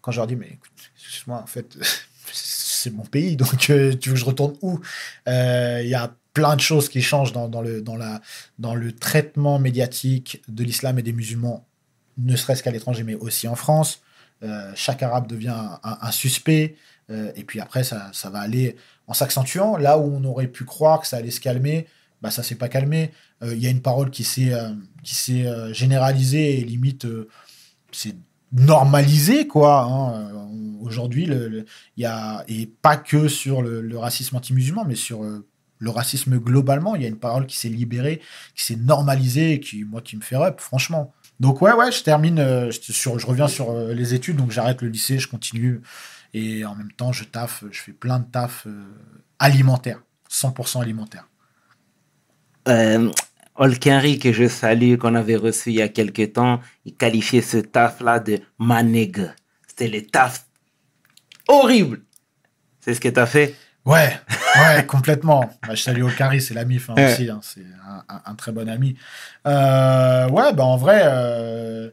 Quand je leur dis, mais écoute, excuse-moi, en fait, [laughs] c'est mon pays, donc euh, tu veux que je retourne où? Euh, Il y a plein de choses qui changent dans, le, dans, la, dans le traitement médiatique de l'islam et des musulmans, ne serait-ce qu'à l'étranger, mais aussi en France. Chaque arabe devient un, suspect. Et puis après, ça, ça va aller en s'accentuant. Là où on aurait pu croire que ça allait se calmer, bah, ça s'est pas calmé. Euh, Il y a une parole qui s'est euh, qui s'est euh, généralisée et limite c'est normalisé quoi. hein. Aujourd'hui, il y a et pas que sur le, racisme anti-musulman, mais sur le racisme globalement. Il y a une parole qui s'est libérée, qui s'est normalisée, et qui moi qui me fait up, franchement. Donc ouais ouais, je termine je, sur, je reviens sur les études, donc j'arrête le lycée, je continue et en même temps je taffe, je fais plein de taf alimentaire, 100% alimentaire. Euh, Olkenry, que je salue, qu'on avait reçu il y a quelques temps, il qualifiait ce taf-là de manègue. C'était le taf horrible. C'est ce que tu as fait? Ouais, [laughs] ouais, complètement. Bah, je salue Okari, c'est l'ami Ouais. aussi, hein, c'est un, un- un très bon ami. Euh, ouais, bah en vrai, euh,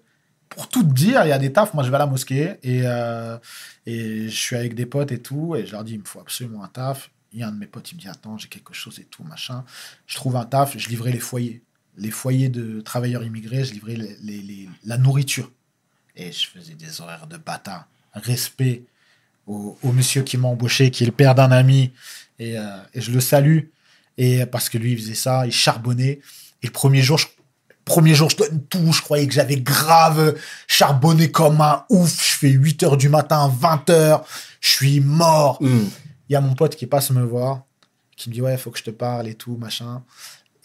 pour tout te dire, il y a des tafs. Moi, je vais à la mosquée et, euh, et je suis avec des potes et tout, et je leur dis, il me faut absolument un taf. Il y a un de mes potes, il me dit, attends, j'ai quelque chose et tout, machin. Je trouve un taf, je livrais les foyers. Les foyers de travailleurs immigrés, je livrais la nourriture. Et je faisais des horaires de bâtard. Respect au, monsieur qui m'a embauché, qui est le père d'un ami, et, euh, et je le salue. Et parce que lui, il faisait ça, il charbonnait. Et le premier jour, je, premier jour, je donne tout. Je croyais que j'avais grave charbonné comme un ouf. Je fais 8 heures du matin, 20 heures. Je suis mort. Hmm. Il y a mon pote qui passe me voir, qui me dit ouais, faut que je te parle et tout, machin.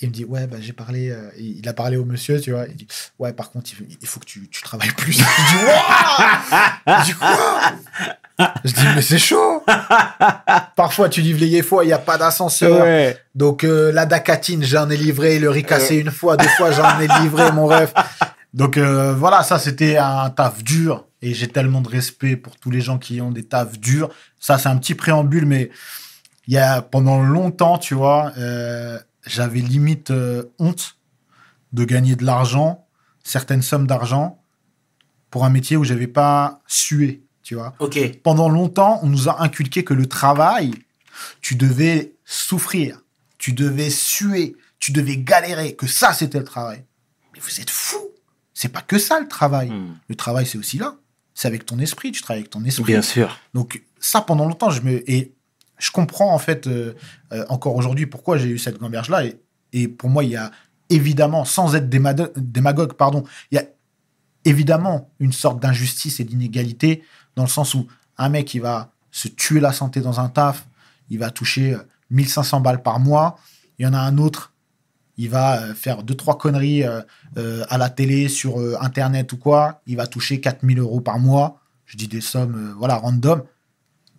Il me dit ouais, bah, j'ai parlé, euh, il a parlé au monsieur, tu vois. Il dit ouais, par contre, il, faut que tu, tu travailles plus. [laughs] Je dis Je dis quoi? Je dis mais c'est chaud. Parfois, tu livres les yéfois, il n'y a pas d'ascenseur. Ouais. Donc euh, la dacatine, j'en ai livré, le riz cassé une fois, deux fois, j'en ai livré, mon ref. Donc euh, voilà, ça c'était un taf dur et j'ai tellement de respect pour tous les gens qui ont des tafs durs. Ça c'est un petit préambule, mais il y a pendant longtemps, tu vois, euh, j'avais limite euh, honte de gagner de l'argent, certaines sommes d'argent pour un métier où j'avais pas sué, tu vois Ok. pendant longtemps, on nous a inculqué que le travail, tu devais souffrir, tu devais suer, tu devais galérer, que ça, c'était le travail. Mais vous êtes fous C'est pas que ça, le travail. Hmm. Le travail, c'est aussi là. C'est avec ton esprit, tu travailles avec ton esprit. Bien sûr. Donc ça, pendant longtemps, je me et je comprends en fait euh, euh, encore aujourd'hui pourquoi j'ai eu cette gamberge là. Et, et pour moi, il y a évidemment, sans être démagogue, pardon, il y a évidemment une sorte d'injustice et d'inégalité dans le sens où un mec il va se tuer la santé dans un taf, il va toucher euh, 1500 balles par mois. Il y en a un autre, il va euh, faire deux trois conneries euh, euh, à la télé, sur internet ou quoi, il va toucher 4000 euros par mois. Je dis des sommes, voilà, random.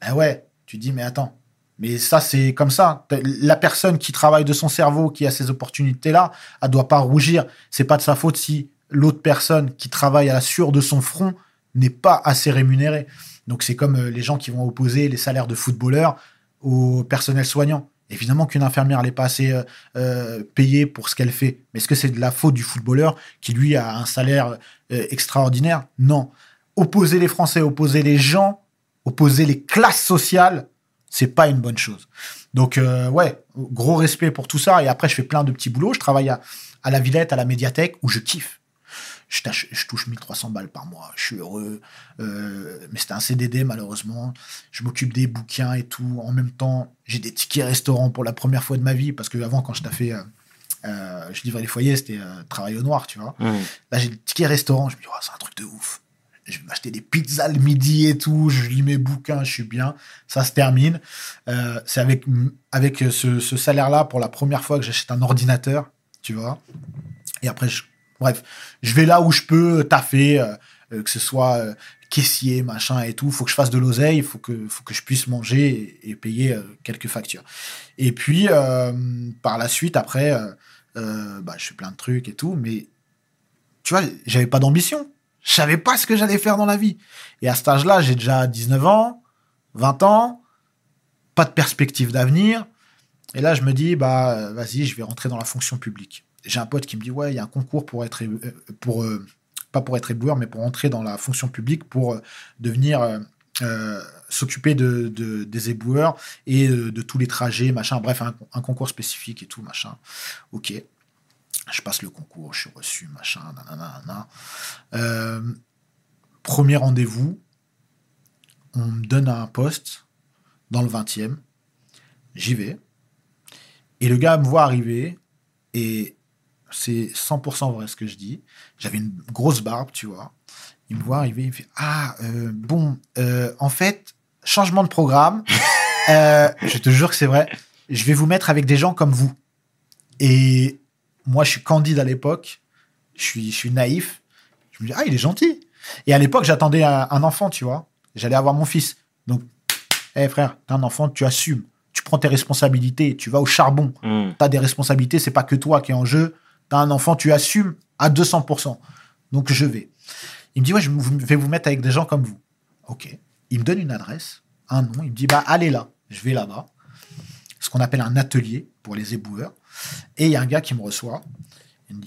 Ben ouais, tu dis, mais attends. Mais ça, c'est comme ça. La personne qui travaille de son cerveau, qui a ces opportunités-là, elle doit pas rougir. C'est pas de sa faute si l'autre personne qui travaille à la sueur de son front n'est pas assez rémunérée. Donc c'est comme les gens qui vont opposer les salaires de footballeurs au personnel soignant. Évidemment qu'une infirmière n'est pas assez euh, euh, payée pour ce qu'elle fait. Mais est-ce que c'est de la faute du footballeur qui, lui, a un salaire euh, extraordinaire? Non. Opposer les Français, opposer les gens, opposer les classes sociales, c'est pas une bonne chose. Donc, ouais, gros respect pour tout ça. Et après, je fais plein de petits boulots. Je travaille à, à la Villette, à la médiathèque, où je kiffe. Je, tâche- je touche 1300 balles par mois. Je suis heureux. Euh, mais c'était un CDD, malheureusement. Je m'occupe des bouquins et tout. En même temps, j'ai des tickets restaurants pour la première fois de ma vie. Parce que avant, quand je taffais, euh, euh, je livrais les foyers, c'était euh, travail au noir, tu vois. Mmh. Là, j'ai des tickets restaurant. Je me dis, Oh, c'est un truc de ouf. Je vais m'acheter des pizzas le midi et tout. Je lis mes bouquins, je suis bien. Ça se termine. Euh, c'est avec, avec ce, ce salaire-là pour la première fois que j'achète un ordinateur, tu vois. Et après, je- bref, je vais là où je peux taffer, euh, euh, que ce soit euh, caissier, machin et tout. faut que je fasse de l'oseille, il faut que, faut que je puisse manger et, payer euh, quelques factures. Et puis, euh, par la suite, après, euh, euh, bah, je fais plein de trucs et tout, mais tu vois, j'avais pas d'ambition. Je savais pas ce que j'allais faire dans la vie. Et à cet âge-là, j'ai déjà 19 ans, 20 ans, pas de perspective d'avenir. Et là, je me dis, bah, euh, vas-y, je vais rentrer dans la fonction publique. J'ai un pote qui me dit, ouais, il y a un concours pour être, euh, pour, euh, pas pour être éboueur, mais pour entrer dans la fonction publique, pour euh, devenir, s'occuper de, de- des éboueurs et de tous les trajets, machin. Bref, un, concours spécifique et tout, machin. Ok. Je passe le concours, je suis reçu, machin, nanana, nanana. Premier rendez-vous, on me donne un poste dans le 20e. J'y vais. Et le gars me voit arriver et c'est 100% vrai ce que je dis. J'avais une grosse barbe, tu vois. Il me voit arriver, il me fait Ah, euh, bon, euh, en fait, changement de programme. [laughs] Euh, je te jure que c'est vrai. Je vais vous mettre avec des gens comme vous. Et moi, je suis candide à l'époque. Je suis, je suis naïf. Je me dis Ah, il est gentil. Et à l'époque, j'attendais un, un enfant, tu vois. J'allais avoir mon fils. Donc, hé frère, t'as un enfant, tu assumes. Tu prends tes responsabilités, tu vas au charbon Mmh. tu as des responsabilités, c'est pas que toi qui es en jeu. Tu as un enfant, tu assumes à 200%. Donc je vais. Il me dit, ouais, je vais vous mettre avec des gens comme vous. Ok. Il me donne une adresse, un nom. Il me dit, bah allez là. Je vais là-bas. Ce qu'on appelle un atelier pour les éboueurs. Et il y a un gars qui me reçoit.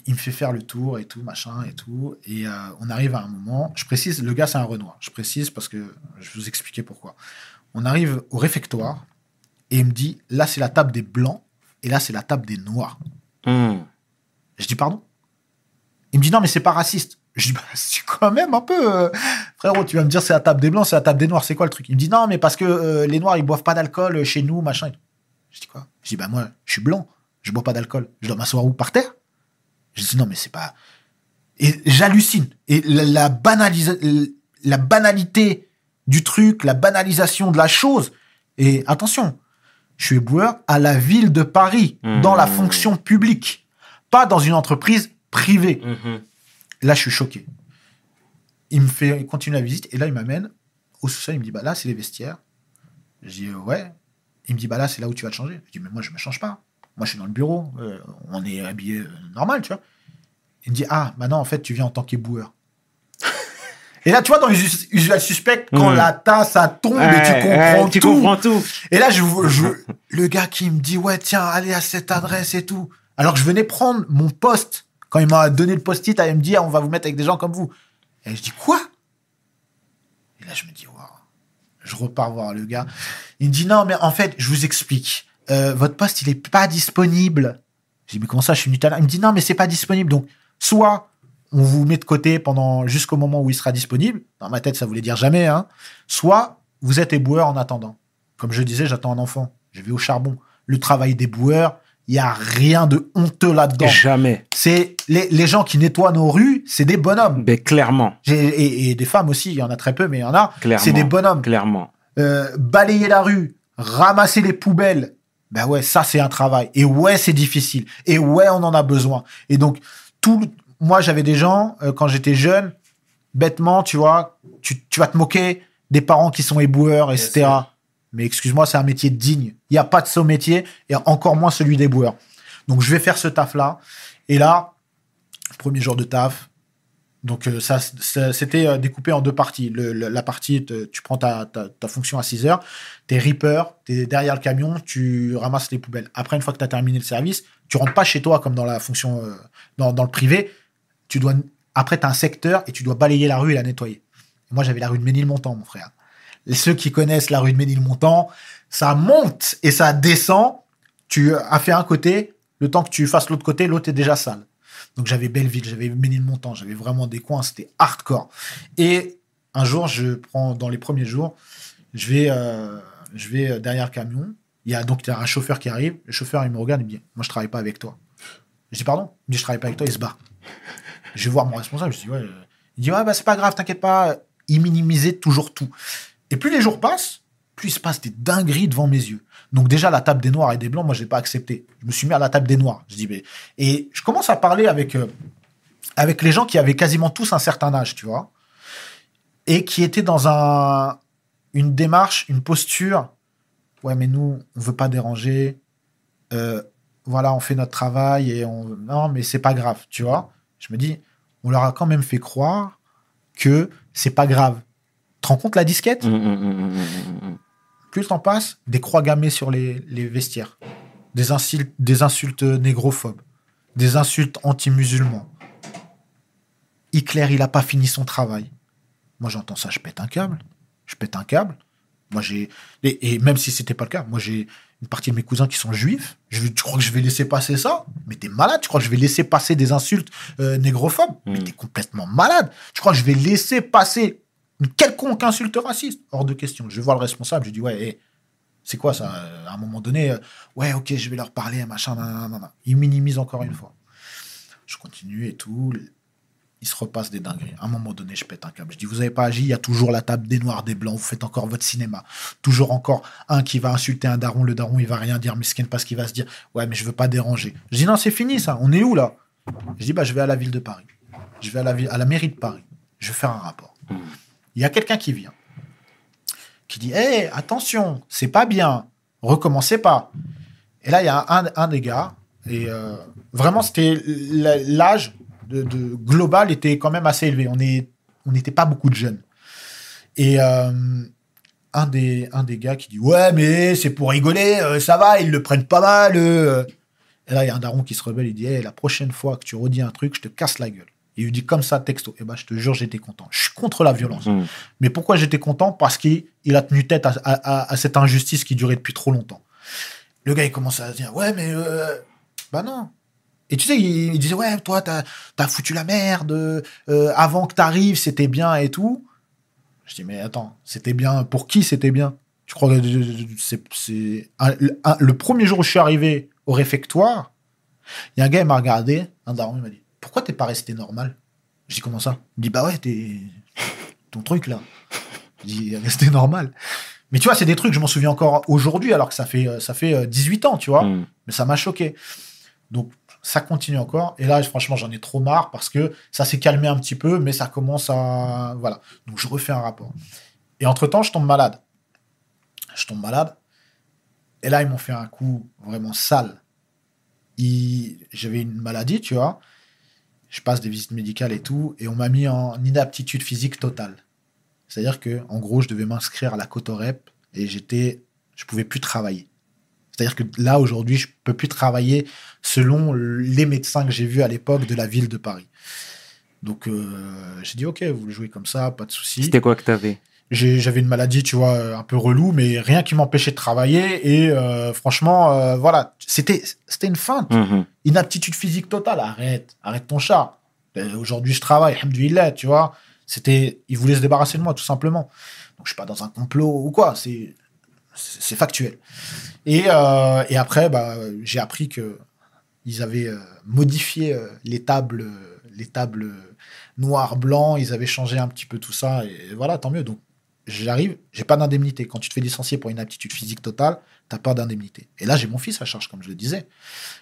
Il me fait faire le tour et tout, machin et tout. Et euh, on arrive à un moment. Je précise, le gars, c'est un Renoir. Je précise parce que je vais vous expliquer pourquoi. On arrive au réfectoire et il me dit, là, c'est la table des blancs et là, c'est la table des noirs. Mmh. Je dis pardon? Il me dit non, mais c'est pas raciste. Je dis bah, [laughs] c'est quand même un peu. euh, Frérot, tu vas me dire c'est la table des blancs, c'est la table des noirs, c'est quoi le truc? Il me dit non, mais parce que euh, les noirs ils boivent pas d'alcool euh, chez nous, machin. et tout. Je dis quoi? Je dis bah moi, je suis blanc, je bois pas d'alcool. Je dois m'asseoir où? Par terre? Je dis non, mais c'est pas. Et j'hallucine. Et la, la, banalisa- la banalité du truc, la banalisation de la chose. Et attention, je suis éboueur à la ville de Paris, dans la Mmh. fonction publique, pas dans une entreprise privée. Mmh. Là, je suis choqué. Il me fait il continue la visite et là, il m'amène au sous-sol. Il me dit bah là, c'est les vestiaires. Je dis euh, ouais. Il me dit bah là, c'est là où tu vas te changer. Je dis mais moi, je me change pas. Moi, je suis dans le bureau. Euh, on est habillé euh, normal, tu vois. Il me dit ah maintenant, en fait, tu viens en tant qu'éboueur. [laughs] Et là, tu vois, dans usual suspect, quand Mhm. la tasse, ça tombe et tu comprends ouais, tu tout. comprends tout. Et là, je, je- le gars qui me dit, ouais, tiens, allez à cette adresse et tout. Alors que je venais prendre mon poste. Quand il m'a donné le post-it, il me dit, on va vous mettre avec des gens comme vous. Et je dis, quoi? Et là, je me dis, waouh. Je repars voir le gars. Il me dit, non, mais en fait, je vous explique. Euh, votre poste, il est pas disponible. Je dis, mais comment ça, je suis venu à Il me dit, non, mais c'est pas disponible. Donc, soit on vous met de côté pendant jusqu'au moment où il sera disponible. Dans ma tête, ça voulait dire jamais. Hein. Soit vous êtes éboueur en attendant. Comme je disais, j'attends un enfant. Je vais au charbon. Le travail des boueurs, il y a rien de honteux là-dedans. Jamais. C'est les, les gens qui nettoient nos rues, c'est des bonhommes. Mais clairement. Et, et des femmes aussi, il y en a très peu, mais il y en a. Clairement. C'est des bonhommes. Clairement. Euh, balayer la rue, ramasser les poubelles, ben ouais, ça c'est un travail. Et ouais, c'est difficile. Et ouais, on en a besoin. Et donc, tout, le- moi j'avais des gens, euh, quand j'étais jeune, bêtement, tu vois, tu, tu vas te moquer des parents qui sont éboueurs, etc. Mais excuse-moi, c'est un métier digne. Il n'y a pas de saut métier, et encore moins celui d'éboueur. Donc je vais faire ce taf-là. Et là, premier jour de taf, Donc euh, ça, c'était euh, découpé en deux parties. La partie, tu prends ta, ta, fonction à 6 heures, t'es reaper, t'es derrière le camion, tu ramasses les poubelles. Après, une fois que tu as terminé le service, tu rentres pas chez toi comme dans la fonction, euh, dans, dans le privé. Tu dois, après, tu un secteur et tu dois balayer la rue et la nettoyer. Moi, j'avais la rue de Ménilmontant, mon frère. Ceux qui connaissent la rue de Ménilmontant, ça monte et ça descend. Tu as fait un côté, le temps que tu fasses l'autre côté, l'autre est déjà sale. Donc j'avais Belleville, j'avais Ménilmontant, j'avais vraiment des coins, c'était hardcore. Et un jour, je prends dans les premiers jours, je vais, euh, je vais euh, derrière le camion. Il y a donc un chauffeur qui arrive. Le chauffeur, il me regarde, il me dit Moi, je travaille pas avec toi. Je dis Pardon? Il me dit Je travaille pas avec toi, il se bat. Je vais voir mon responsable, je dis Ouais. euh. Il dit Ouais, bah, c'est pas grave, t'inquiète pas. Il minimisait toujours tout. Et plus les jours passent, plus il se passe des dingueries devant mes yeux. Donc, déjà, la table des noirs et des blancs, moi, je l'ai pas accepté. Je me suis mis à la table des noirs. Je dis Mais. Et je commence à parler avec, euh, les gens qui avaient quasiment tous un certain âge, tu vois. Et qui étaient dans un, une démarche, une posture. Ouais, mais nous, on veut pas déranger. Euh, voilà, on fait notre travail et on. Non, mais c'est pas grave, tu vois. Je me dis, on leur a quand même fait croire que c'est pas grave. Tu te rends compte la disquette hum, hum, hum. Plus le temps passe, des croix gammées sur les, les vestiaires, des insultes, des insultes négrophobes, des insultes anti-musulmans. Hitler, il a pas fini son travail. Moi, j'entends ça, je pète un câble. Je pète un câble. Moi, j'ai. Et, et même si c'était pas le cas, moi, j'ai une partie de mes cousins qui sont juifs. Je, tu crois que je vais laisser passer ça? Mais t'es malade. Tu crois que je vais laisser passer des insultes euh, négrophobes? Mais t'es complètement malade. Tu crois que je vais laisser passer une quelconque insulte raciste Hors de question. Je vais voir le responsable. Je dis, ouais, hé, c'est quoi ça Euh, À un moment donné, euh, ouais, ok, je vais leur parler, machin, nan, nan, nan, nan. Il minimise encore une fois. Je continue et tout. Il se repasse des dingueries. À un moment donné, je pète un câble. Je dis, vous n'avez pas agi, il y a toujours la table des noirs, des blancs, vous faites encore votre cinéma. Toujours encore un qui va insulter un daron, le daron, il va rien dire, miskin, parce qu'il va se dire, ouais, mais je veux pas déranger. Je dis, non, c'est fini ça, on est où là? Je dis, bah, je vais à la ville de Paris. Je vais à la, ville, à la mairie de Paris. Je vais faire un rapport. Il y a quelqu'un qui vient, qui dit, hé, attention, c'est pas bien, recommencez pas. Et là, il y a un, des gars, et euh, vraiment, c'était l'âge global était quand même assez élevé. On n'était pas beaucoup de jeunes. Et euh, un des, gars qui dit ouais mais c'est pour rigoler, euh, ça va, ils le prennent pas mal. Et là il y a un daron qui se rebelle, il dit Hey, la prochaine fois que tu redis un truc, je te casse la gueule. Il lui dit comme ça texto. Et ben je te jure j'étais content. Je suis contre la violence. Hum. Mais pourquoi j'étais content? Parce qu'il il a tenu tête à, à- à- à cette injustice qui durait depuis trop longtemps. Le gars, il commence à dire Ouais, mais. euh, bah non. Et tu sais, il, il disait Ouais, toi, t'as as foutu la merde. euh, avant que t'arrives, c'était bien et tout. Je dis Mais attends, c'était bien. Pour qui c'était bien? Tu crois que c'est. c'est- le premier jour où je suis arrivé au réfectoire, il y a un gars, il m'a regardé, un daron, il m'a dit Pourquoi t'es pas resté normal? Je dis Comment ça? Il me dit Bah ouais, t'es. Ton truc là. Je dis Rester normal. Mais tu vois, c'est des trucs, je m'en souviens encore aujourd'hui, alors que ça fait, euh, ça fait euh, 18 ans, tu vois. Hum. Mais ça m'a choqué. Donc, ça continue encore. Et là, franchement, j'en ai trop marre parce que ça s'est calmé un petit peu, mais ça commence à. Voilà. Donc, je refais un rapport. Et entre-temps, je tombe malade. Je tombe malade. Et là, ils m'ont fait un coup vraiment sale. Ils- J'avais une maladie, tu vois. Je passe des visites médicales et tout. Et on m'a mis en inaptitude physique totale. C'est-à-dire que, en gros, je devais m'inscrire à la cotorep et j'étais, je pouvais plus travailler. C'est-à-dire que là, aujourd'hui, je peux plus travailler selon les médecins que j'ai vus à l'époque de la ville de Paris. Donc, euh, j'ai dit, OK, vous le jouez comme ça, pas de souci. C'était quoi que t'avais? J'ai- J'avais une maladie, tu vois, un peu relou, mais rien qui m'empêchait de travailler. Et euh, franchement, euh, voilà, c'était c'était une feinte. Inaptitude physique totale. Arrête, arrête ton chat. Euh, Aujourd'hui, je travaille, alhamdoulilah, tu vois. C'était, ils voulaient se débarrasser de moi, tout simplement. Donc, je suis pas dans un complot ou quoi. C'est, factuel. Et, euh, et après, bah, j'ai appris que ils avaient euh, modifié euh, les tables, euh, les tables euh, noir blanc. Ils avaient changé un petit peu tout ça. Et voilà, tant mieux. Donc, j'arrive, j'ai pas d'indemnité. Quand tu te fais licencier pour une aptitude physique totale, t'as pas d'indemnité. Et là, j'ai mon fils à charge, comme je le disais.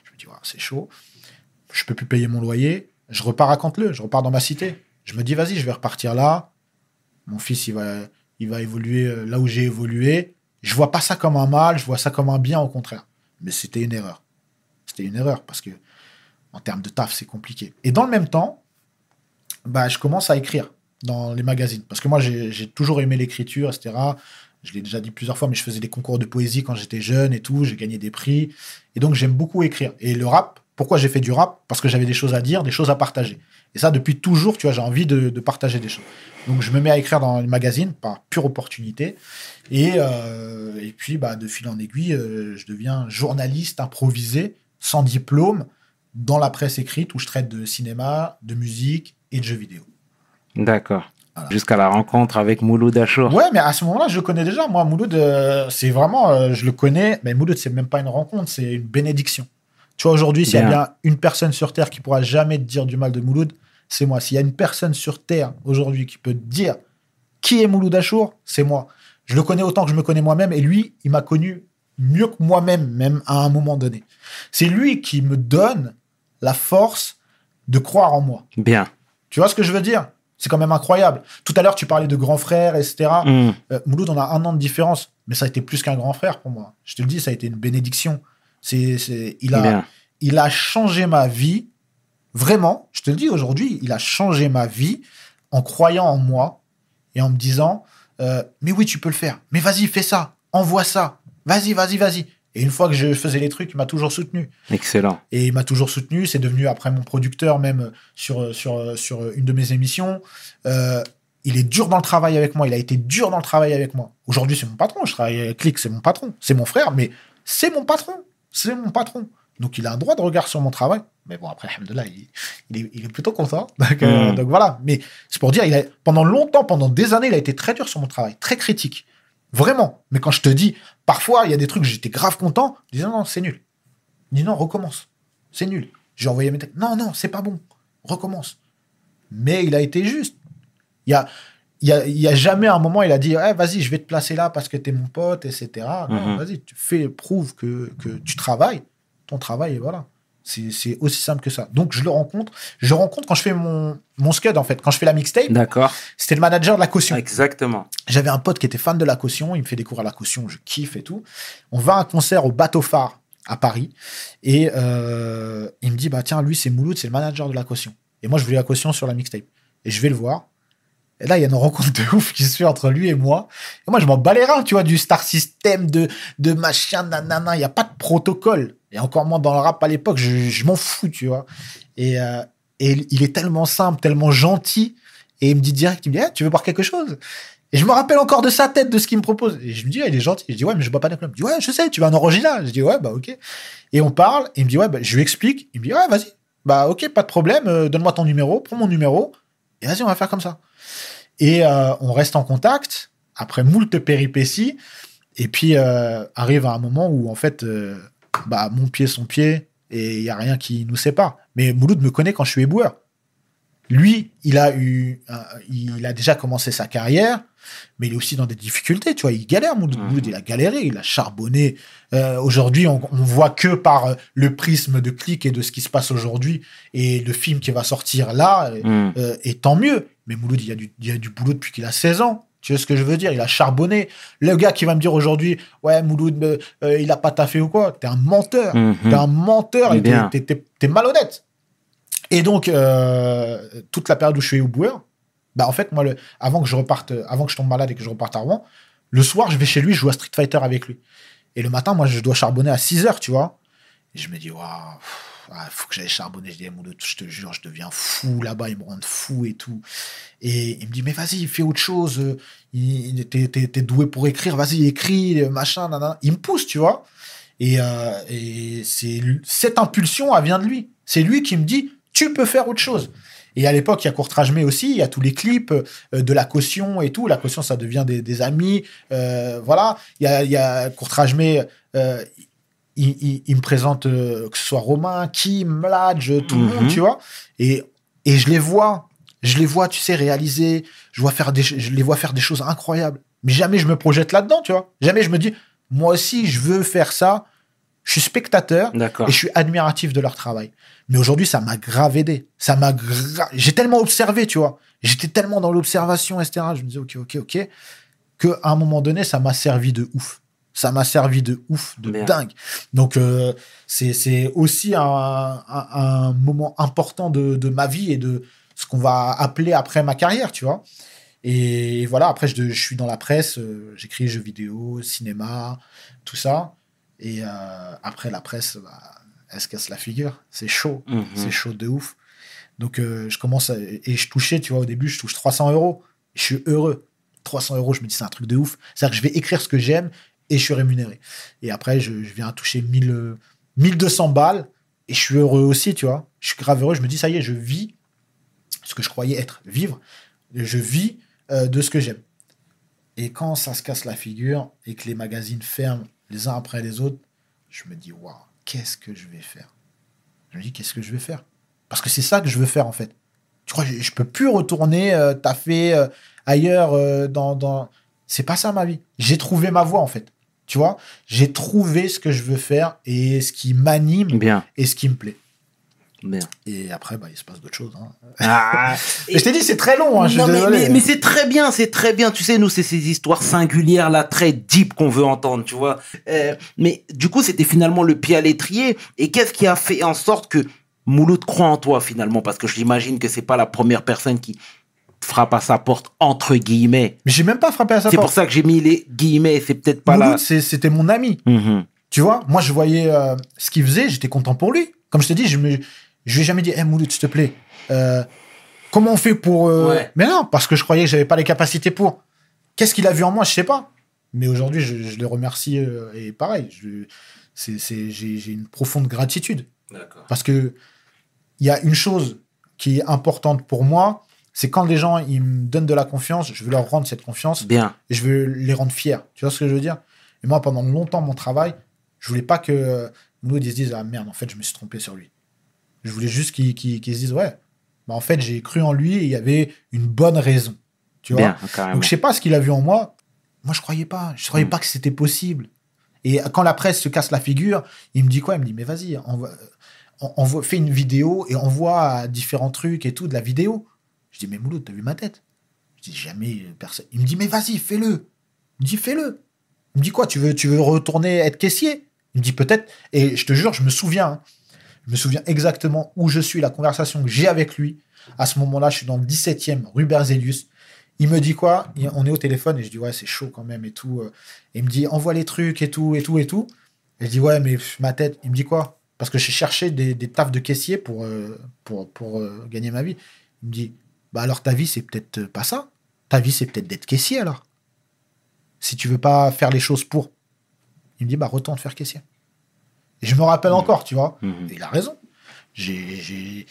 Je me dis, c'est chaud. Je peux plus payer mon loyer. Je repars à Canteleu. Je repars dans ma cité. Je me dis, vas-y, je vais repartir là. Mon fils, il va, il va évoluer euh, là où j'ai évolué. Je vois pas ça comme un mal. Je vois ça comme un bien, au contraire. Mais c'était une erreur. C'était une erreur parce que en termes de taf, c'est compliqué. Et dans le même temps, bah, je commence à écrire dans les magazines. Parce que moi, j'ai toujours aimé l'écriture, etc. Je l'ai déjà dit plusieurs fois, mais je faisais des concours de poésie quand j'étais jeune et tout. J'ai gagné des prix. Et donc, j'aime beaucoup écrire. Et le rap, pourquoi j'ai fait du rap? Parce que j'avais des choses à dire, des choses à partager. Et ça, depuis toujours, tu vois, j'ai envie de, de partager des choses. Donc, je me mets à écrire dans les magazines par pure opportunité. Et, euh, et puis, bah, de fil en aiguille, euh, je deviens journaliste improvisé, sans diplôme, dans la presse écrite, où je traite de cinéma, de musique et de jeux vidéo. D'accord. Voilà. Jusqu'à la rencontre avec Mouloud Achour. Ouais, mais à ce moment-là, je le connais déjà. Moi, Mouloud, euh, c'est vraiment, euh, je le connais. Mais Mouloud, c'est même pas une rencontre, c'est une bénédiction. Tu vois, aujourd'hui, s'il y a Bien. bien une personne sur Terre qui pourra jamais te dire du mal de Mouloud, c'est moi. S'il y a une personne sur Terre aujourd'hui qui peut te dire qui est Mouloud Achour, c'est moi. Je le connais autant que je me connais moi-même. Et lui, il m'a connu mieux que moi-même, même à un moment donné. C'est lui qui me donne la force de croire en moi. Bien. Tu vois ce que je veux dire? C'est quand même incroyable. Tout à l'heure, tu parlais de grands frères, etc. Hmm. Euh, Mouloud, on a un an de différence, mais ça a été plus qu'un grand frère pour moi. Je te le dis, ça a été une bénédiction. C'est, c'est, il, a, Bien. il a changé ma vie. Vraiment, je te le dis aujourd'hui, il a changé ma vie en croyant en moi et en me disant euh, Mais oui, tu peux le faire. Mais vas-y, fais ça. Envoie ça. Vas-y, vas-y, vas-y. Et une fois que je faisais les trucs, il m'a toujours soutenu. Excellent. Et il m'a toujours soutenu. C'est devenu après mon producteur, même sur, sur, sur une de mes émissions. Euh, il est dur dans le travail avec moi. Il a été dur dans le travail avec moi. Aujourd'hui, c'est mon patron. Je travaille avec Click, c'est mon patron. C'est mon frère, mais c'est mon patron. C'est mon patron. Donc, il a un droit de regard sur mon travail. Mais bon, après, alhamdoulilah, il, il, est, il est plutôt content. [laughs] Donc, euh, Mm. donc voilà. Mais c'est pour dire, il a, pendant longtemps, pendant des années, il a été très dur sur mon travail, très critique. Vraiment. Mais quand je te dis, parfois, il y a des trucs, j'étais grave content. Je disais, non, non, c'est nul. Il dit, non, recommence. C'est nul. J'ai envoyé mes textes. Non, non, c'est pas bon. Recommence. Mais il a été juste. Il y a, il y a, il y a jamais un moment, il a dit, Eh, vas-y, je vais te placer là parce que t'es mon pote, etc. Mhm. vas-y, tu fais, prouve que, que tu travailles. Ton travail, et voilà. C'est aussi simple que ça. Donc, je le rencontre. Je le rencontre quand je fais mon, mon scud, en fait. Quand je fais la mixtape, D'accord. c'était le manager de la caution. Exactement. J'avais un pote qui était fan de la caution, il me fait découvrir la caution, je kiffe et tout. On va à un concert au Bateau Phare à Paris et euh, il me dit bah tiens lui c'est Mouloud, c'est le manager de la caution. Et moi je voulais la caution sur la mixtape et je vais le voir. Et là il y a une rencontre de ouf qui se fait entre lui et moi. Et moi je m'en bats les reins, tu vois, du star system, de de machin, nanana, il y a pas de protocole. Et encore moins dans le rap à l'époque, je, m'en fous, tu vois. Et, euh, et il est tellement simple, tellement gentil. Et il me dit direct, il me dit, Eh, tu veux boire quelque chose? Et je me rappelle encore de sa tête, de ce qu'il me propose. Et je me dis, Ah, il est gentil. Je dis, ouais, mais je bois pas d'alcool. Il me dit, ouais, je sais, tu vas en original. Je dis, ouais, bah, ok. Et on parle, et il me dit, ouais, bah, je lui explique. Il me dit, ouais, vas-y. Bah, ok, pas de problème, euh, donne-moi ton numéro, prends mon numéro, et vas-y, on va faire comme ça. Et euh, on reste en contact, après moult péripéties, et puis euh, arrive à un moment où, en fait, euh, bah, mon pied, son pied, et il y a rien qui nous sépare. Mais Mouloud me connaît quand je suis éboueur. Lui, il a eu, il a déjà commencé sa carrière, mais il est aussi dans des difficultés, tu vois. Il galère, Mouloud. Mouloud, il a galéré, il a charbonné. Aujourd'hui, on, on voit que par le prisme de clic et de ce qui se passe aujourd'hui et le film qui va sortir là, euh, et tant mieux. Mais Mouloud, il y a du, il y a du boulot depuis qu'il a 16 ans. Tu vois ce que je veux dire? Il a charbonné. Le gars qui va me dire aujourd'hui, ouais, Mouloud, euh, euh, il a pas taffé ou quoi T'es un menteur. Mhm. T'es un menteur et t'es- malhonnête. Et donc, euh, toute la période où je suis au boueur, bah en fait, moi, le, avant que je reparte, avant que je tombe malade et que je reparte à Rouen, le soir, je vais chez lui, je joue à Street Fighter avec lui. Et le matin, moi, je dois charbonner à 6 heures, tu vois. Et je me dis, waouh, il faut que j'aille charbonner. Je dis, Mouloud, je te jure, je deviens fou là-bas, ils me rendent fou et tout. Et il me dit, mais vas-y, fais autre chose. euh, T'es t'es- t'es doué pour écrire, vas-y, écris, machin, nanana. Il me pousse, tu vois. Et, euh, et c'est cette impulsion, elle vient de lui. C'est lui qui me dit, tu peux faire autre chose. Et à l'époque, il y a Courtrage Mais aussi, il y a tous les clips euh, de la caution et tout. La caution, ça devient des, amis. voilà. Il y a, Courtrage Mais, il, il- il me présente euh, que ce soit Romain, Kim, Mladj, tout le Mhm. monde, tu vois. Et, et je les vois, je les vois, tu sais, réaliser. Je, vois faire des, je les vois faire des choses incroyables. Mais jamais je me projette là-dedans, tu vois. Jamais je me dis, moi aussi, je veux faire ça. Je suis spectateur et je suis admiratif de leur travail. Mais aujourd'hui, ça m'a grave aidé. Ça m'a gra- J'ai tellement observé, tu vois. J'étais tellement dans l'observation, etc. Je me disais, ok, ok, ok, qu'à un moment donné, ça m'a servi de ouf. Ça m'a servi de ouf, de dingue. Donc, euh, c'est aussi un, un- un moment important de, de ma vie et de ce qu'on va appeler après ma carrière, tu vois. Et voilà, après, je, je suis dans la presse, euh, j'écris jeux vidéo, cinéma, tout ça. Et euh, après, la presse, bah, elle se casse la figure. C'est chaud, Mhm. c'est chaud de ouf. Donc, euh, je commence à- et je touchais, tu vois, au début, je touche 300 euros. Je suis heureux. 300 euros, je me dis, c'est un truc de ouf. C'est-à-dire que je vais écrire ce que j'aime et je suis rémunéré. Et après, je, viens toucher 1000, euh, 1200 balles et je suis heureux aussi, tu vois. Je suis grave heureux. Je me dis, ça y est, je vis ce que je croyais être vivre. Je vis euh, de ce que j'aime. Et quand ça se casse la figure et que les magazines ferment les uns après les autres, je me dis, waouh, qu'est-ce que je vais faire? Je me dis, qu'est-ce que je vais faire? Parce que c'est ça que je veux faire, en fait. Tu crois, je, je peux plus retourner euh, taffer euh, ailleurs euh, dans, dans... C'est pas ça ma vie. J'ai trouvé ma voie, en fait. Tu vois J'ai trouvé ce que je veux faire et ce qui m'anime Bien, et ce qui me plaît. bien. Et après, bah, il se passe d'autres choses. hein. Ah, Et [laughs] je t'ai dit, c'est très long. Hein, je non, mais, désolé. mais- mais c'est très bien, c'est très bien. Tu sais, nous, c'est ces histoires singulières, là, très deep qu'on veut entendre, tu vois. Euh, mais du coup, c'était finalement le pied à l'étrier. Et qu'est-ce qui a fait en sorte que Mouloud croit en toi, finalement? Parce que j'imagine que c'est pas la première personne qui frappe à sa porte, entre guillemets. Mais j'ai même pas frappé à sa C'est pour porte. ça que j'ai mis les guillemets, c'est peut-être pas Mouloud, là. c'était mon ami. Mhm. Tu vois, moi, je voyais euh, ce qu'il faisait, j'étais content pour lui. Comme je t'ai dit, je me, je lui ai jamais dit, hé Mouloud, s'il te plaît, euh, comment on fait pour. euh, Ouais. Mais non, parce que je croyais que j'avais pas les capacités pour. Qu'est-ce qu'il a vu en moi, je sais pas. Mais aujourd'hui, je, je le remercie euh, et pareil, je, c'est, c'est, j'ai, j'ai une profonde gratitude. Parce que il y a une chose qui est importante pour moi, c'est quand les gens ils me donnent de la confiance, je veux leur rendre cette confiance Bien. et je veux les rendre fiers. Tu vois ce que je veux dire? Et moi, pendant longtemps, mon travail, je voulais pas que Mouloud ils se dise Ah merde, en fait, je me suis trompé sur lui. Je voulais juste qu'ils se disent Ouais, bah, en fait, j'ai cru en lui et il y avait une bonne raison. Tu vois? Bien. Donc, je sais pas ce qu'il a vu en moi. Moi, je croyais pas. Je croyais Mm. pas que c'était possible. Et quand la presse se casse la figure, il me dit quoi? Il me dit Mais vas-y, envoie, on, envoie- fais une vidéo et envoie différents trucs et tout de la vidéo. Dis Mais Mouloud, t'as vu ma tête? Je dis Jamais euh, personne. Il me dit Mais vas-y, fais-le. Il me dit Fais-le. Il me dit quoi tu veux, tu veux retourner être caissier? Il me dit Peut-être. Et je te jure, je me souviens. hein. Je me souviens exactement où je suis, la conversation que j'ai avec lui. À ce moment-là, je suis dans le 17e, rue Berzelius. Il me dit quoi? On est au téléphone et je dis ouais, c'est chaud quand même et tout. euh. Et il me dit envoie les trucs et tout et tout et tout. Et je dis ouais, mais ma tête. Il me dit quoi? Parce que j'ai cherché des, des tafs de caissier pour, euh, pour, pour euh, gagner ma vie. Il me dit bah alors ta vie c'est peut-être euh, pas ça. Ta vie c'est peut-être d'être caissier alors. Si tu veux pas faire les choses pour. Il me dit bah retourne faire caissier. Et je me rappelle encore, tu vois. Et il a raison. J'ai-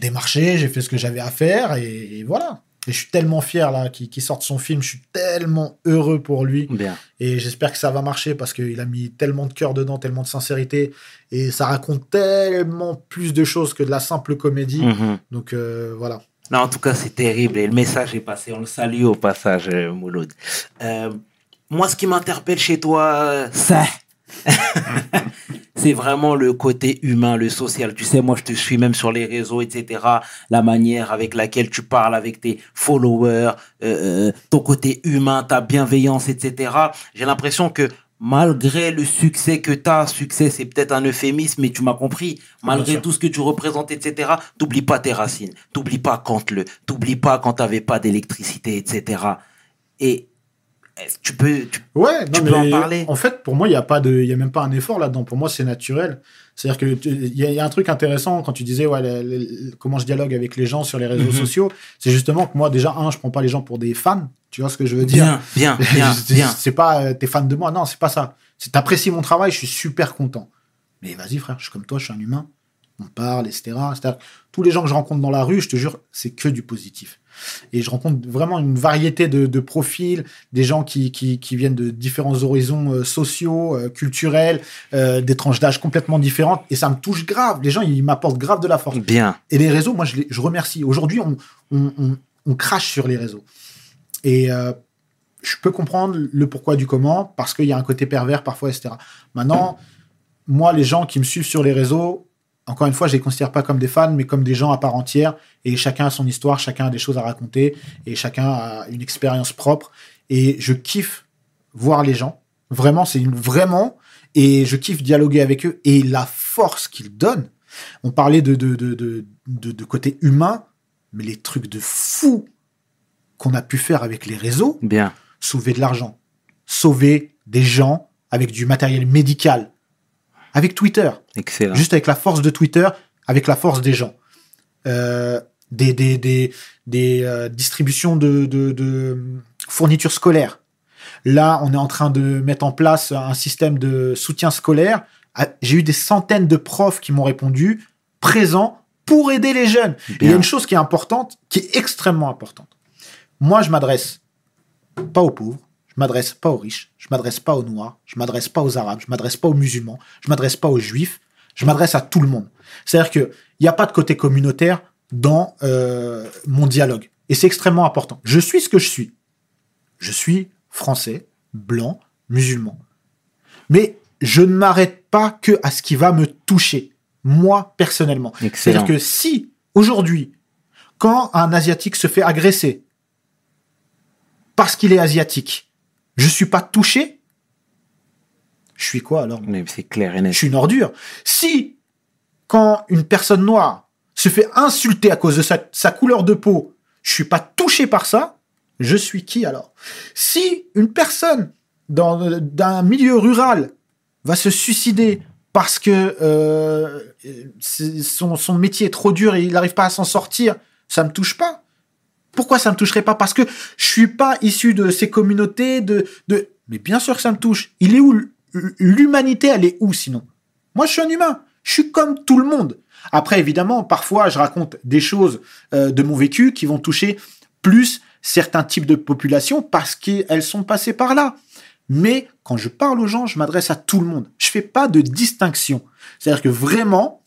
démarché, j'ai fait ce que j'avais à faire et, et voilà. Et je suis tellement fier là qu'il sorte son film. Je suis tellement heureux pour lui Bien. et j'espère que ça va marcher parce qu'il a mis tellement de cœur dedans, tellement de sincérité et ça raconte tellement plus de choses que de la simple comédie. Mhm. Donc euh, voilà. Non, en tout cas, c'est terrible et le message est passé. On le salue au passage, euh, Mouloud. Euh, moi, ce qui m'interpelle chez toi, euh, ça, [laughs] c'est vraiment le côté humain, le social. Tu sais, moi, je te suis même sur les réseaux, etc. La manière avec laquelle tu parles avec tes followers, ton côté humain, ta bienveillance, etc. J'ai l'impression que malgré le succès que tu as, succès, c'est peut-être un euphémisme, mais tu m'as compris, malgré sûr. tout ce que tu représentes, etc., t'oublies pas tes racines, t'oublies pas quand le, t'oublies pas quand t'avais pas d'électricité, etc. Et tu peux, tu- Ouais, Tu non, peux en parler? En fait, pour moi, il n'y a, pas de- il y a même pas un effort là-dedans. Pour moi, c'est naturel. C'est-à-dire que tu- il y, y a un truc intéressant quand tu disais ouais, le- le- le- comment je dialogue avec les gens sur les réseaux Mhm. sociaux. C'est justement que moi, déjà, un, je prends pas les gens pour des fans. Tu vois ce que je veux dire? Bien, bien, [laughs] bien, C'est- pas euh, t'es fan de moi, non, c'est pas ça. C'est t'apprécies mon travail, je suis super content. Mais vas-y frère, je suis comme toi, je suis un humain. On parle, etc. C'est-à-dire que tous les gens que je rencontre dans la rue, je te jure, c'est que du positif. Et je rencontre vraiment une variété de, de profils, des gens qui, qui, qui viennent de différents horizons euh, sociaux, euh, culturels, euh, des tranches d'âge complètement différentes. Et ça me touche grave. Les gens, ils m'apportent grave de la force. Bien. Et les réseaux, moi, je, les, je remercie. Aujourd'hui, on, on, on, on crache sur les réseaux. Et je peux comprendre le pourquoi du comment, parce qu'il y a un côté pervers parfois, etc. Maintenant, moi, les gens qui me suivent sur les réseaux, encore une fois, je les considère pas comme des fans, mais comme des gens à part entière. Et chacun a son histoire, chacun a des choses à raconter, et chacun a une expérience propre. Et je kiffe voir les gens. Vraiment, c'est une, vraiment. Et je kiffe dialoguer avec eux. Et la force qu'ils donnent. On parlait de, de, de, de, de, de côté humain. Mais les trucs de fou qu'on a pu faire avec les réseaux, Bien. sauver de l'argent, sauver des gens avec du matériel médical, avec Twitter, Excellent. juste avec la force de Twitter, avec la force des gens. Euh, des des, des, des euh, distributions de, de, de fournitures scolaires. Là, on est en train de mettre en place un système de soutien scolaire. Ah, J'ai eu des centaines de profs qui m'ont répondu présents pour aider les jeunes. Et il y a une chose qui est importante, qui est extrêmement importante. Moi, je m'adresse pas aux pauvres, je m'adresse pas aux riches, je m'adresse pas aux noirs, je m'adresse pas aux arabes, je m'adresse pas aux musulmans, je m'adresse pas aux juifs, je m'adresse à tout le monde. C'est-à-dire que il n'y a pas de côté communautaire dans euh, mon dialogue. Et c'est extrêmement important. Je suis ce que je suis. Je suis français, blanc, musulman. Mais je ne m'arrête pas que à ce qui va me toucher, moi personnellement. C'est-à-dire que si aujourd'hui, quand un asiatique se fait agresser parce qu'il est asiatique, je suis pas touché, je suis quoi alors? Mais c'est clair et Je net. suis une ordure. Si, quand une personne noire se fait insulter à cause de sa, sa couleur de peau, je suis pas touché par ça, je suis qui alors? Si une personne dans d'un milieu rural va se suicider parce que euh, son, son métier est trop dur et il n'arrive pas à s'en sortir, ça me touche pas. Pourquoi ça me toucherait pas? Parce que je suis pas issu de ces communautés de, de... Mais bien sûr que ça me touche. Il est où l'humanité Elle est où sinon? Moi, je suis un humain. Je suis comme tout le monde. Après, évidemment, parfois, je raconte des choses euh, de mon vécu qui vont toucher plus certains types de populations parce qu'elles sont passées par là. Mais quand je parle aux gens, je m'adresse à tout le monde. Je fais pas de distinction. C'est-à-dire que vraiment,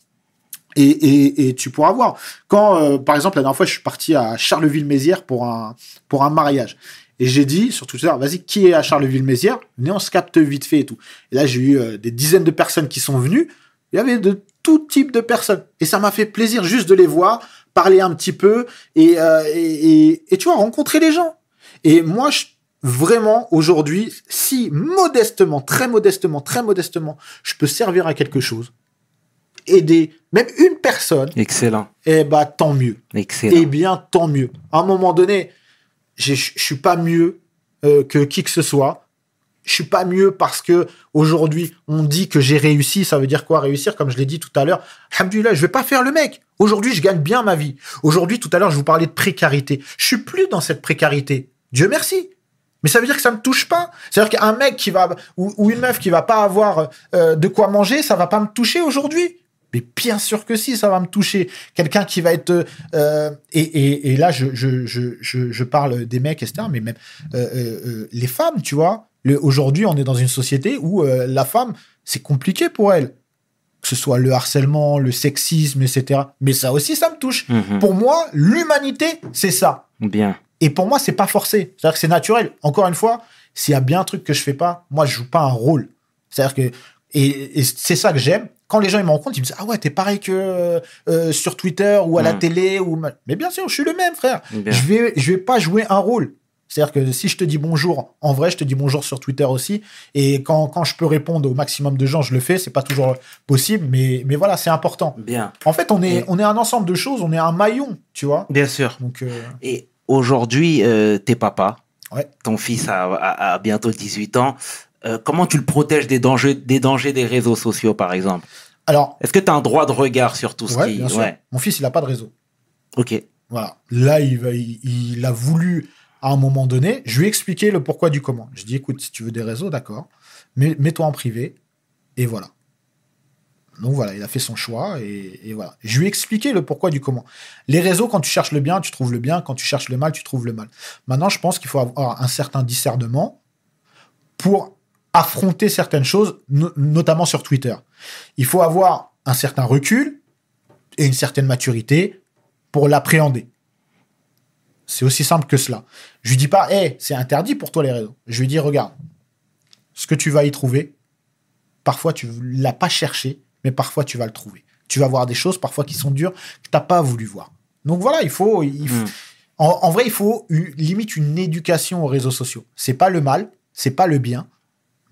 et, et, et tu pourras voir. Quand, euh, par exemple, la dernière fois, je suis parti à Charleville-Mézières pour un, pour un mariage. Et j'ai dit sur Twitter, vas-y, qui est à Charleville-Mézières? Venez, on se capte vite fait et tout. Et là, j'ai eu euh, des dizaines de personnes qui sont venues. Il y avait de tout type de personnes. Et ça m'a fait plaisir juste de les voir, parler un petit peu et, euh, et, et, tu vois, rencontrer les gens. Et moi, je, vraiment, aujourd'hui, si modestement, très modestement, très modestement, je peux servir à quelque chose, aider même une personne, Excellent. eh bah, tant mieux. Excellent. Eh bien, tant mieux. À un moment donné, je suis pas mieux euh, que qui que ce soit. Je suis pas mieux parce que aujourd'hui on dit que j'ai réussi. Ça veut dire quoi réussir? Comme je l'ai dit tout à l'heure, Alhamdulillah, je vais pas faire le mec. Aujourd'hui, je gagne bien ma vie. Aujourd'hui, tout à l'heure, je vous parlais de précarité. Je suis plus dans cette précarité. Dieu merci. Mais ça veut dire que ça me touche pas. C'est-à-dire qu'un mec qui va ou, ou une meuf qui va pas avoir euh, de quoi manger, ça va pas me toucher aujourd'hui. Mais bien sûr que si, ça va me toucher. Quelqu'un qui va être euh, et, et, et là, je, je, je, je, parle des mecs, etc. Mais même euh, euh, euh, les femmes, tu vois. Aujourd'hui, on est dans une société où euh, la femme, c'est compliqué pour elle. Que ce soit le harcèlement, le sexisme, etc. Mais ça aussi, ça me touche. Mhm. Pour moi, l'humanité, c'est ça. Bien. Et pour moi, c'est pas forcé. C'est-à-dire que c'est naturel. Encore une fois, s'il y a bien un truc que je fais pas, moi, je joue pas un rôle. C'est-à-dire que et, et c'est ça que j'aime. Quand les gens ils me rencontrent, ils me disent ah ouais t'es pareil que euh, euh, sur Twitter ou à la Mm. télé ou ma- mais bien sûr je suis le même frère. Bien. Je vais je vais pas jouer un rôle. C'est-à-dire que si je te dis bonjour en vrai, je te dis bonjour sur Twitter aussi. Et quand, quand je peux répondre au maximum de gens, je le fais. C'est pas toujours possible, mais mais voilà c'est important. Bien. En fait on est on est un ensemble de choses, on est un maillon, tu vois. Bien sûr. Donc euh, Et aujourd'hui, euh, t'es papa. Ouais. Ton fils a, a- a bientôt 18 ans. Euh, comment tu le protèges des dangers, des dangers des réseaux sociaux, par exemple? Alors Est-ce que tu as un droit de regard sur tout ce ouais, qui... bien sûr. Ouais. Mon fils il a pas de réseau. Ok. Voilà. Là, il, va, il, il a voulu, à un moment donné, je lui ai expliqué le pourquoi du comment. Je dis, écoute, si tu veux des réseaux, d'accord, mais mets-toi en privé, et voilà. Donc voilà, il a fait son choix, et, et voilà. Je lui ai expliqué le pourquoi du comment. Les réseaux, quand tu cherches le bien, tu trouves le bien, quand tu cherches le mal, tu trouves le mal. Maintenant, je pense qu'il faut avoir un certain discernement pour affronter certaines choses, no- notamment sur Twitter. Il faut avoir un certain recul et une certaine maturité pour l'appréhender. C'est aussi simple que cela. Je lui dis pas, hé, c'est interdit pour toi les réseaux. Je lui dis, regarde, ce que tu vas y trouver, parfois tu l'as pas cherché, mais parfois tu vas le trouver. Tu vas voir des choses parfois qui sont dures que t'as pas voulu voir. Donc voilà, il faut, il faut- Mm. en, en vrai, il faut limite une éducation aux réseaux sociaux. C'est pas le mal, c'est pas le bien,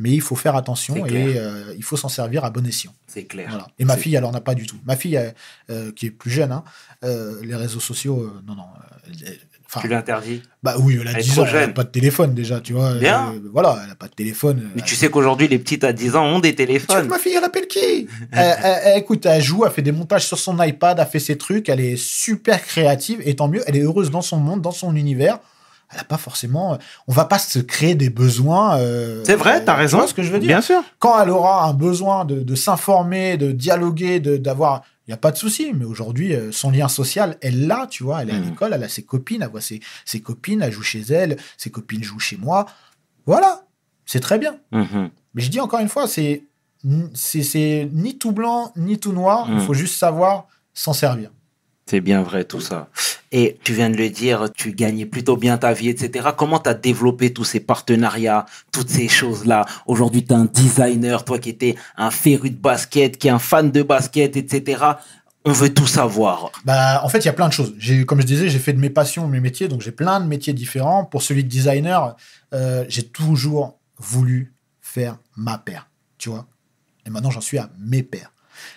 mais il faut faire attention et euh, il faut s'en servir à bon escient. C'est clair. Voilà. Et ma fille, elle en a pas du tout. Ma fille, euh, qui est plus jeune, hein, euh, les réseaux sociaux, non, non. Tu l'interdis. bah oui, elle a Elle est 10 trop ans, elle a jeune. pas de téléphone déjà, tu vois. Bien. Voilà, elle a pas de téléphone. Mais tu sais qu'aujourd'hui, les petites à 10 ans ont des Tu vois, téléphones. ma fille, elle appelle qui? [laughs] Elle, elle- elle- Écoute, elle joue, elle fait des montages sur son iPad, elle fait ses trucs, elle est super créative, et tant mieux, elle est heureuse dans son monde, dans son univers. Elle n'a pas forcément. On va pas se créer des besoins. euh, C'est vrai, t'as tu raison. vois ce que je veux dire? Bien sûr. Quand elle aura un besoin de, de s'informer, de dialoguer, de- d'avoir. Il n'y a pas de souci, mais aujourd'hui, euh, son lien social, elle l'a, tu vois. Elle est à Mhm. l'école, elle a ses copines, elle voit ses, ses copines, elle joue chez elle, ses copines jouent chez moi. Voilà, c'est très bien. Mhm. Mais je dis encore une fois, c'est ni tout blanc ni tout noir. Il Mm. faut juste savoir s'en servir. C'est bien vrai tout ça. Et tu viens de le dire, tu gagnais plutôt bien ta vie, etc. Comment tu as développé tous ces partenariats, toutes ces choses-là? Aujourd'hui, tu es un designer, toi qui étais un féru de basket, qui est un fan de basket, etc. On veut tout savoir. Bah, en fait, il y a plein de choses. Comme je disais, j'ai fait de mes passions mes métiers, donc j'ai plein de métiers différents. Pour celui de designer, euh, j'ai toujours voulu faire ma paire, tu vois. Et maintenant, j'en suis à mes paires.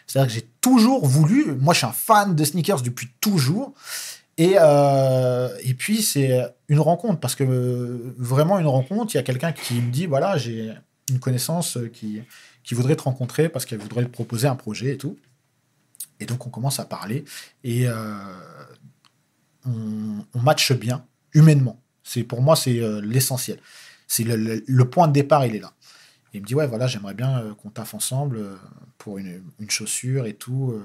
C'est-à-dire que j'ai toujours voulu. Moi, je suis un fan de sneakers depuis toujours. Et, euh, et puis, c'est une rencontre, parce que euh, vraiment une rencontre, il y a quelqu'un qui me dit voilà, j'ai une connaissance qui, qui voudrait te rencontrer parce qu'elle voudrait te proposer un projet et tout. Et donc, on commence à parler et euh, on, matche bien, humainement. Pour moi, c'est euh, l'essentiel. Le, point de départ, il est là. Il me dit, ouais, voilà, j'aimerais bien euh, qu'on taffe ensemble euh, pour une, une chaussure et tout.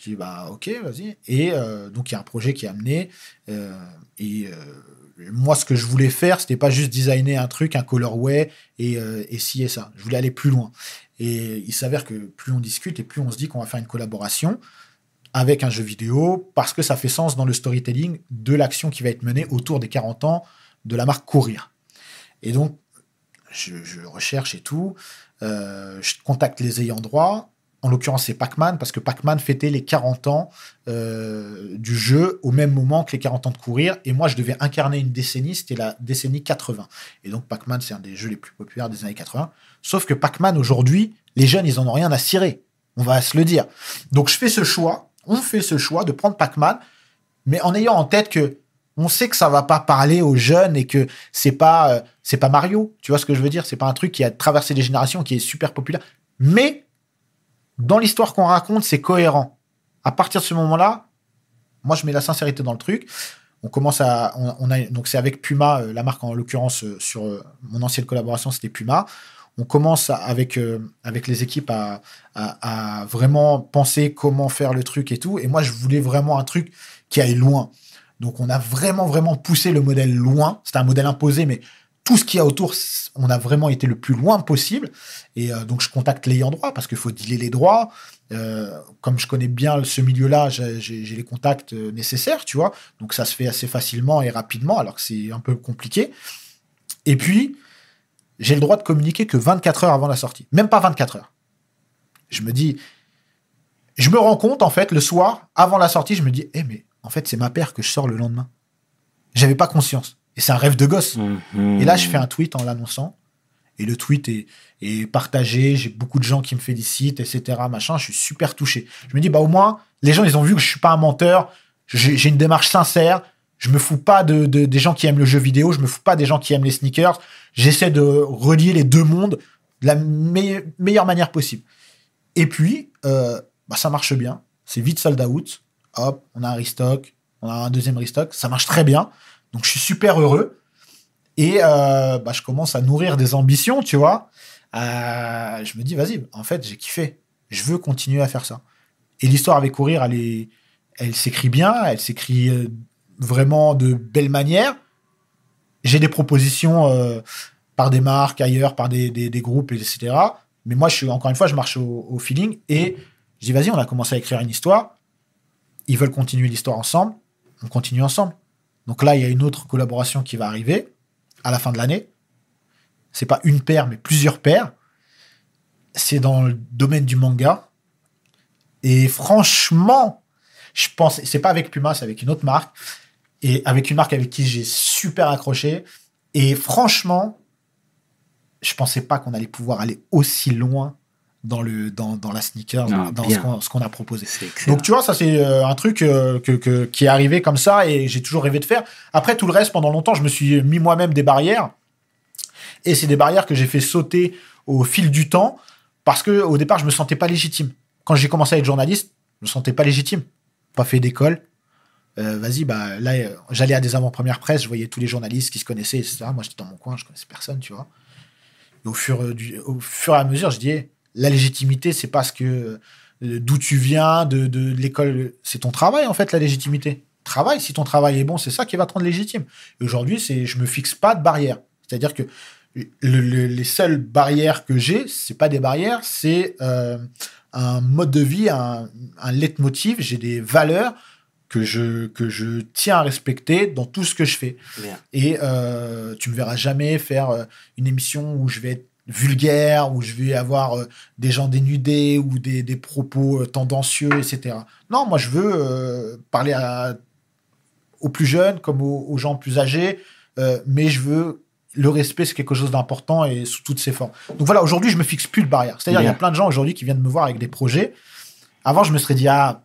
Je dis, bah, ok, vas-y. Et euh, donc, il y a un projet qui est amené. euh, et euh, moi, ce que je voulais faire, c'était pas juste designer un truc, un colorway et, et ci et ça. Je voulais aller plus loin. Et il s'avère que plus on discute et plus on se dit qu'on va faire une collaboration avec un jeu vidéo parce que ça fait sens dans le storytelling de l'action qui va être menée autour des 40 ans de la marque Courir. Et donc, je, je recherche et tout. je contacte les ayants droit. En l'occurrence, c'est Pac-Man, parce que Pac-Man fêtait les 40 ans euh, du jeu au même moment que les 40 ans de courir. Et moi, je devais incarner une décennie, c'était la décennie 80. Et donc, Pac-Man, c'est un des jeux les plus populaires des années 80. Sauf que Pac-Man, aujourd'hui, les jeunes, ils en ont rien à cirer. On va se le dire. Donc, je fais ce choix, on fait ce choix de prendre Pac-Man, mais en ayant en tête que on sait que ça va pas parler aux jeunes et que c'est pas euh, c'est pas Mario, tu vois ce que je veux dire, c'est pas un truc qui a traversé des générations qui est super populaire, mais dans l'histoire qu'on raconte, c'est cohérent. À partir de ce moment-là, moi je mets la sincérité dans le truc. On commence à on, a donc c'est avec Puma euh, la marque en l'occurrence euh, sur euh, mon ancienne collaboration, c'était Puma. On commence avec avec les équipes à, à, à vraiment penser comment faire le truc et tout et moi je voulais vraiment un truc qui aille loin. Donc on a vraiment, vraiment poussé le modèle loin. C'était un modèle imposé, mais tout ce qu'il y a autour, on a vraiment été le plus loin possible. Et euh, donc je contacte l'ayant droit parce qu'il faut dealer les droits. Euh, comme je connais bien ce milieu-là, j'ai les contacts euh, nécessaires, tu vois. Donc ça se fait assez facilement et rapidement, alors que c'est un peu compliqué. Et puis, j'ai le droit de communiquer que 24 heures avant la sortie. Même pas 24 heures. Je me dis, je me rends compte, en fait, le soir, avant la sortie, je me dis, eh, mais en fait, c'est ma paire que je sors le lendemain. J'avais pas conscience. Et c'est un rêve de gosse. Mhm. Et là, je fais un tweet en l'annonçant. Et le tweet est, est partagé. J'ai beaucoup de gens qui me félicitent, etc. Machin. Je suis super touché. Je me dis, bah, au moins, les gens, ils ont vu que je suis pas un menteur. J'ai une démarche sincère. Je me fous pas de, de- des gens qui aiment le jeu vidéo. Je me fous pas des gens qui aiment les sneakers. J'essaie de relier les deux mondes de la meille- meilleure manière possible. Et puis, euh, bah, ça marche bien. C'est vite sold out. Hop, on a un restock. On a un deuxième restock. Ça marche très bien. Donc, je suis super heureux. Et euh, bah, je commence à nourrir des ambitions, tu vois. Euh, je me dis, vas-y, en fait, j'ai kiffé. Je veux continuer à faire ça. Et l'histoire avec Courir, elle, est, elle s'écrit bien, elle s'écrit euh, vraiment de belle manière. J'ai des propositions par des marques, ailleurs, par des, des- groupes, etc. Mais moi, je suis, encore une fois, je marche au feeling et je dis, vas-y, on a commencé à écrire une histoire. Ils veulent continuer l'histoire ensemble. On continue ensemble. Donc là, il y a une autre collaboration qui va arriver à la fin de l'année. C'est pas une paire, mais plusieurs paires. C'est dans le domaine du manga. Et franchement, je pense, c'est pas avec Puma, c'est avec une autre marque. Et avec une marque avec qui j'ai super accroché. Et franchement, je pensais pas qu'on allait pouvoir aller aussi loin dans, le, dans, dans la sneaker, Ah, dans bien. ce qu'on, a proposé. Donc tu vois, ça c'est euh, un truc euh, que, que- qui est arrivé comme ça et j'ai toujours rêvé de faire. Après tout le reste, pendant longtemps, je me suis mis moi-même des barrières et c'est des barrières que j'ai fait sauter au fil du temps parce que au départ, je me sentais pas légitime. Quand j'ai commencé à être journaliste, je me sentais pas légitime. Pas fait d'école. Euh, Vas-y, bah là, j'allais à des avant-premières presse, je voyais tous les journalistes qui se connaissaient, etc. Moi, j'étais dans mon coin, je connaissais personne, tu vois. Et au fur, du, au fur et à mesure, je dis, eh, la légitimité, c'est parce que euh, d'où tu viens, de, de l'école, c'est ton travail en fait, la légitimité. Travail, si ton travail est bon, c'est ça qui va te rendre légitime. Et aujourd'hui, c'est, je me fixe pas de barrières. C'est-à-dire que le- le- les seules barrières que j'ai, c'est pas des barrières, c'est euh, un mode de vie, un, un leitmotiv. J'ai des valeurs que je, que je tiens à respecter dans tout ce que je fais. Bien. Et euh, tu me verras jamais faire euh, une émission où je vais être vulgaire, où je vais avoir euh, des gens dénudés ou des, des propos euh, tendancieux, etc. Non, moi je veux euh, parler à- aux plus jeunes comme aux, aux gens plus âgés, mais je veux le respect, c'est quelque chose d'important et sous toutes ses formes. Donc voilà, aujourd'hui, je me fixe plus de barrières. C'est-à-dire, il y a plein de gens aujourd'hui qui viennent me voir avec des projets. Avant, je me serais dit, ah,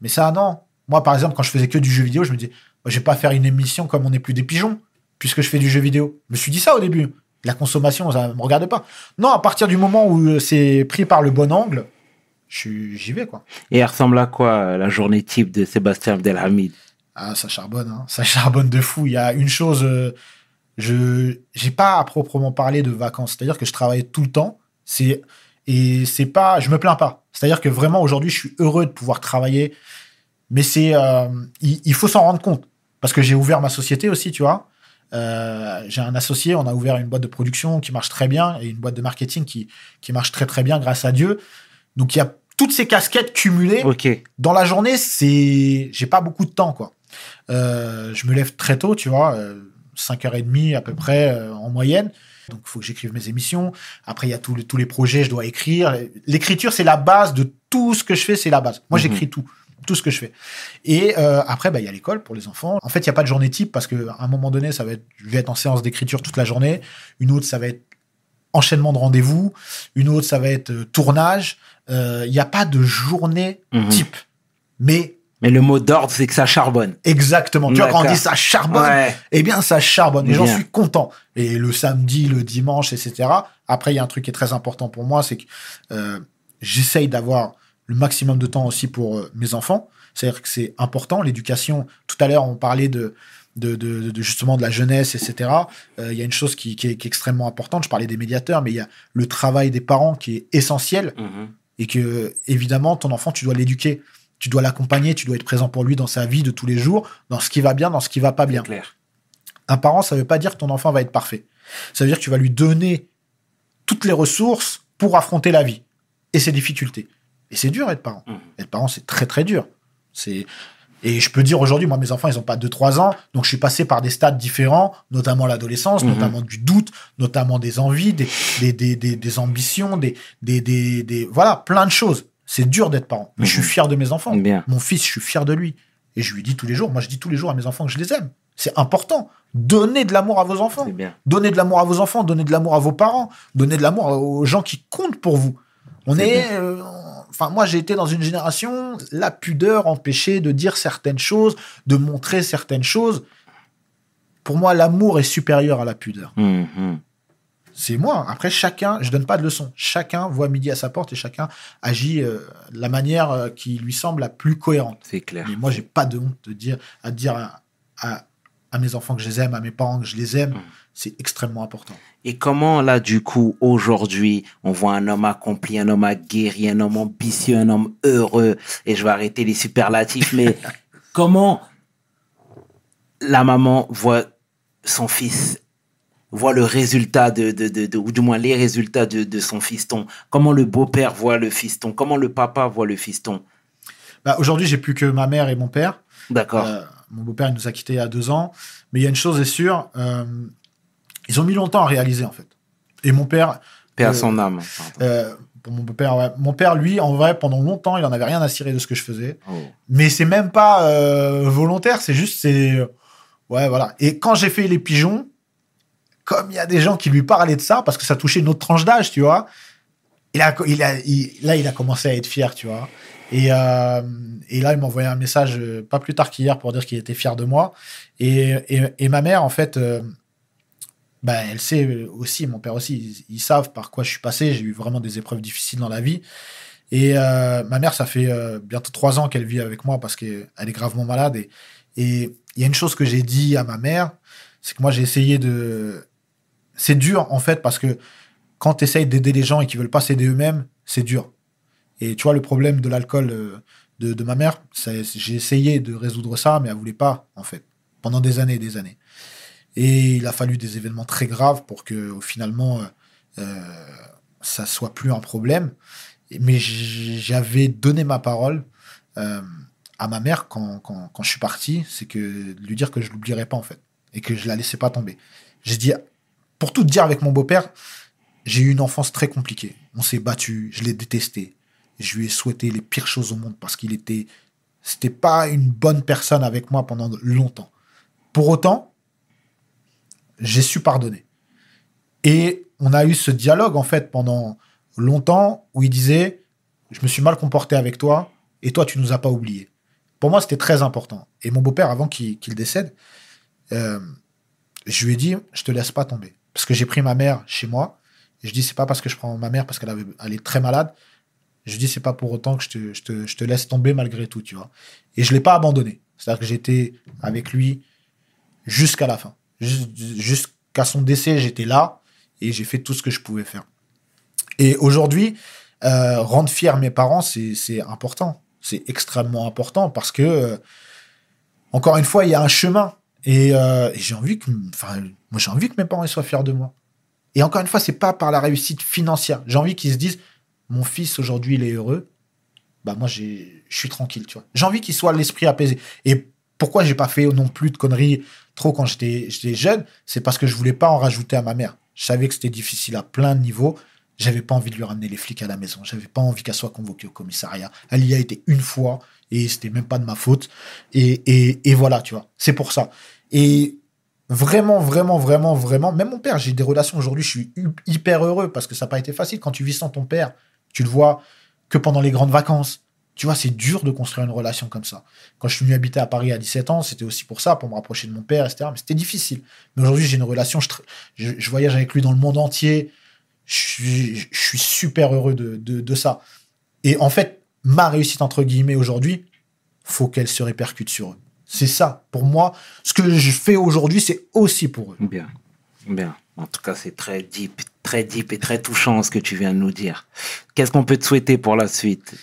mais ça, non. Moi, par exemple, quand je faisais que du jeu vidéo, je me dis, moi, je vais pas faire une émission comme on n'est plus des pigeons, puisque je fais du jeu vidéo. Je me suis dit ça au début. La consommation, ça me regarde pas. Non, à partir du moment où euh, c'est pris par le bon angle, j'y vais, quoi. Et elle ressemble à quoi euh, la journée type de Sébastien Abdelhamid? Ah, ça charbonne, hein. ça charbonne de fou. Il y a une chose, euh, je j'ai pas à proprement parler de vacances. C'est-à-dire que je travaille tout le temps. C'est et c'est pas, je me plains pas. C'est-à-dire que vraiment aujourd'hui, je suis heureux de pouvoir travailler. Mais c'est, euh, il, il faut s'en rendre compte parce que j'ai ouvert ma société aussi, tu vois. Euh, j'ai un associé, on a ouvert une boîte de production qui marche très bien et une boîte de marketing qui qui marche très très bien grâce à Dieu. Donc il y a toutes ces casquettes cumulées dans la journée, c'est j'ai pas beaucoup de temps quoi. Euh, je me lève très tôt, tu vois, euh, 5h30 à peu près euh, en moyenne. Donc il faut que j'écrive mes émissions. Après il y a tous les, tous les projets, je dois écrire. L'écriture c'est la base de tout ce que je fais, c'est la base. Moi Mhm. j'écris tout, tout ce que je fais. Et euh, après bah il y a l'école pour les enfants. En fait, il y a pas de journée type parce que à un moment donné, ça va être je vais être en séance d'écriture toute la journée, une autre ça va être enchaînement de rendez-vous, une autre ça va être euh, tournage. Euh, Il n'y a pas de journée Mhm. type. Mais Mais le mot d'ordre, c'est que ça charbonne. exactement, tu vois, quand on dit ça charbonne, Ouais. eh bien, ça charbonne. Et j'en suis content. Et le samedi, le dimanche, etc. Après, il y a un truc qui est très important pour moi, c'est que euh, j'essaye d'avoir le maximum de temps aussi pour euh, mes enfants. C'est-à-dire que c'est important, l'éducation. Tout à l'heure, on parlait de, de, de- de justement de la jeunesse, etc. Euh, Il y a une chose qui, qui est, qui est extrêmement importante. Je parlais des médiateurs, mais il y a le travail des parents qui est essentiel Mhm. et que évidemment ton enfant tu dois l'éduquer tu dois l'accompagner tu dois être présent pour lui dans sa vie de tous les jours dans ce qui va bien dans ce qui va pas bien clair. un parent ça veut pas dire que ton enfant va être parfait ça veut dire que tu vas lui donner toutes les ressources pour affronter la vie et ses difficultés et c'est dur être parent Mhm. être parent c'est très très dur c'est et je peux dire aujourd'hui, moi, mes enfants, ils ont pas 2-3 ans, donc je suis passé par des stades différents, notamment l'adolescence, Mhm. notamment du doute, notamment des envies, des, des, des, des, des ambitions, des, des, des, des- voilà, plein de choses. C'est dur d'être parent, mais je suis Mhm. fier de mes enfants. Bien. Mon fils, je suis fier de lui. Et je lui dis tous les jours, moi je dis tous les jours à mes enfants que je les aime. C'est important. Donnez de l'amour à vos enfants. Bien. Donnez de l'amour à vos enfants, donnez de l'amour à vos parents, donnez de l'amour aux gens qui comptent pour vous. On est, euh, enfin moi j'ai été dans une génération, la pudeur empêchait de dire certaines choses, de montrer certaines choses. Pour moi, l'amour est supérieur à la pudeur. Mhm. C'est moi. Après, chacun, je donne pas de leçons. Chacun voit midi à sa porte et chacun agit euh, de la manière euh, qui lui semble la plus cohérente. C'est clair. Mais moi, j'ai pas de honte de dire, à dire à, à- à mes enfants que je les aime, à mes parents que je les aime. Mm. C'est extrêmement important. Et comment, là, du coup, aujourd'hui, on voit un homme accompli, un homme aguerri, un homme ambitieux, un homme heureux, et je vais arrêter les superlatifs, mais [laughs] comment la maman voit son fils, voit le résultat de, de, de, de- ou du moins les résultats de, de son fiston? Comment le beau-père voit le fiston? Comment le papa voit le fiston? Bah, Aujourd'hui, j'ai plus que ma mère et mon père. D'accord. Euh, mon beau-père, il nous a quittés il y a deux ans. Mais il y a une chose est sûre, euh, ils ont mis longtemps à réaliser, en fait. Et mon père, à euh, son âme. euh, pour mon ouais. mon père, lui, en vrai, pendant longtemps, il en avait rien à cirer de ce que je faisais. Oh. Mais c'est même pas euh, volontaire, c'est juste, c'est. Ouais, voilà. Et quand j'ai fait les pigeons, comme il y a des gens qui lui parlaient de ça, parce que ça touchait une autre tranche d'âge, tu vois, il a, il a, il- là, il a commencé à être fier, tu vois. Et, euh, et là, il m'a envoyé un message pas plus tard qu'hier pour dire qu'il était fier de moi. Et, et, et ma mère, en fait, euh, bah, elle sait aussi, mon père aussi, ils, savent par quoi je suis passé. J'ai eu vraiment des épreuves difficiles dans la vie. Et euh, ma mère, ça fait euh, bientôt trois ans qu'elle vit avec moi parce qu'elle est gravement malade. Et il y a une chose que j'ai dit à ma mère, c'est que moi, j'ai essayé de. C'est dur, en fait, parce que quand tu essayes d'aider les gens et qu'ils veulent pas s'aider eux-mêmes, c'est dur. Et tu vois, le problème de l'alcool euh, de, de ma mère, j'ai essayé de résoudre ça, mais elle voulait pas, en fait, pendant des années et des années. Et il a fallu des événements très graves pour que, finalement, euh, euh, ça soit plus un problème. Mais j'avais donné ma parole euh, à ma mère quand, quand, quand je suis parti, c'est que de lui dire que je l'oublierai pas, en fait, et que je la laissais pas tomber. J'ai dit, pour tout dire avec mon beau-père, j'ai eu une enfance très compliquée. On s'est battu, je l'ai détesté. Je lui ai souhaité les pires choses au monde parce qu'il était, c'était pas une bonne personne avec moi pendant longtemps. Pour autant, j'ai su pardonner. Et on a eu ce dialogue en fait pendant longtemps où il disait, je me suis mal comporté avec toi et toi tu nous as pas oubliés. Pour moi c'était très important. Et mon beau-père avant qu'il décède, euh, je lui ai dit, je te laisse pas tomber parce que j'ai pris ma mère chez moi. Et je dis, c'est pas parce que je prends ma mère parce qu'elle elle est très malade. Je dis, c'est pas pour autant que je te laisse tomber malgré tout, tu vois. Et je l'ai pas abandonné. C'est-à-dire que j'étais avec lui jusqu'à la fin. Jus- Jusqu'à son décès, j'étais là et j'ai fait tout ce que je pouvais faire. Et aujourd'hui, euh, rendre fier mes parents, c'est important. C'est extrêmement important parce que, euh, encore une fois, il y a un chemin. Et, euh, et j'ai envie que, enfin, moi, j'ai envie que mes parents soient fiers de moi. Et encore une fois, c'est pas par la réussite financière. J'ai envie qu'ils se disent, mon fils aujourd'hui, il est heureux. Bah moi, je suis tranquille, tu vois. J'ai envie qu'il soit l'esprit apaisé. Et pourquoi j'ai pas fait non plus de conneries trop quand j'étais, jeune, c'est parce que je voulais pas en rajouter à ma mère. Je savais que c'était difficile à plein de niveaux. J'avais pas envie de lui ramener les flics à la maison. J'avais pas envie qu'elle soit convoquée au commissariat. Elle y a été une fois et c'était même pas de ma faute. Et, et, et voilà, tu vois. C'est pour ça. Et vraiment, vraiment, vraiment, vraiment, même mon père, j'ai des relations aujourd'hui, je suis hyper heureux parce que ça n'a pas été facile. Quand tu vis sans ton père, tu le vois que pendant les grandes vacances. Tu vois, c'est dur de construire une relation comme ça. Quand je suis venu habiter à Paris à 17 ans, c'était aussi pour ça, pour me rapprocher de mon père, etc. Mais c'était difficile. Mais aujourd'hui, j'ai une relation, je, voyage avec lui dans le monde entier. Je suis, super heureux de, de, de ça. Et en fait, ma réussite, entre guillemets, aujourd'hui, faut qu'elle se répercute sur eux. C'est ça. Pour moi, ce que je fais aujourd'hui, c'est aussi pour eux. Bien, bien. En tout cas, c'est très deep, très deep et très touchant ce que tu viens de nous dire. Qu'est-ce qu'on peut te souhaiter pour la suite?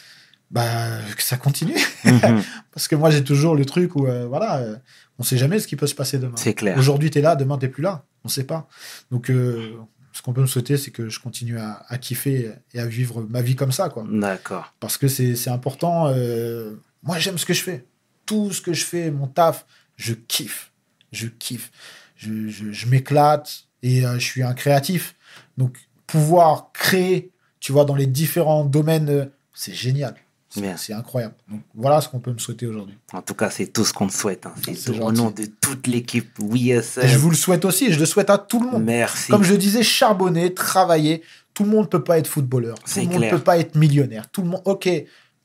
Bah, que ça continue. [laughs] Mhm, Parce que moi, j'ai toujours le truc où, euh, voilà, euh, on sait jamais ce qui peut se passer demain. C'est clair. Aujourd'hui, tu es là, demain, tu plus là. On sait pas. Donc, euh, ce qu'on peut me souhaiter, c'est que je continue à, à kiffer et à vivre ma vie comme ça, quoi. D'accord. Parce que c'est important. euh, moi, j'aime ce que je fais. Tout ce que je fais, mon taf, je kiffe. Je kiffe. Je, je- je m'éclate et je suis un créatif. Donc, pouvoir créer, tu vois, dans les différents domaines, c'est génial. C'est incroyable. Donc, voilà ce qu'on peut me souhaiter aujourd'hui. En tout cas, c'est tout ce qu'on te souhaite. hein. C'est au nom de toute l'équipe. Et je vous le souhaite aussi, et je le souhaite à tout le monde. Merci. Comme je disais, charbonner, travailler. Tout le monde ne peut pas être footballeur. Tout le monde ne peut pas être millionnaire. Tout le monde, ok,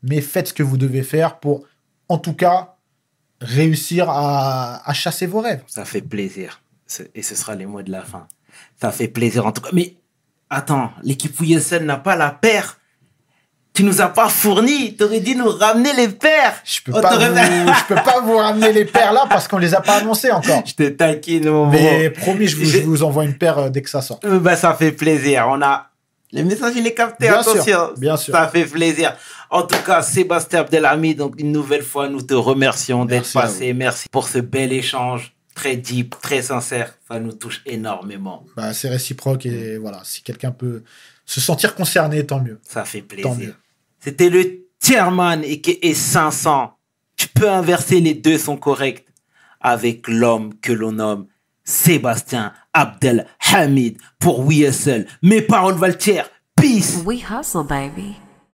mais faites ce que vous devez faire pour, en tout cas, réussir à, à chasser vos rêves. Ça fait plaisir. Et ce sera les mots de la fin. Ça fait plaisir en tout cas. Mais attends, l'équipe WSL n'a pas la paire. Tu nous as pas fourni. Tu aurais dû nous ramener les paires. Je peux pas, vous, [laughs] je peux pas vous ramener les paires là parce qu'on les a pas annoncés encore. [laughs] Je te taquine, mon Mais bro. promis, je vous, je vous envoie une paire euh, dès que ça sort. Euh, bah, ça fait plaisir. On a les messages, il est capté. Bien sûr, Attention. bien sûr. Ça fait plaisir. En tout cas, Sébastien Abdelhamid, donc une nouvelle fois, nous te remercions d'être passé. Merci pour ce bel échange très deep, très sincère. Ça nous touche énormément. Bah, c'est réciproque et voilà, si quelqu'un peut se sentir concerné, tant mieux. Ça fait plaisir. C'était le Tierman et qui est 500. Tu peux inverser, les deux sont corrects. Avec l'homme que l'on nomme Sébastien Abdelhamid pour WSL. Mes paroles valent Peace. We hustle, baby.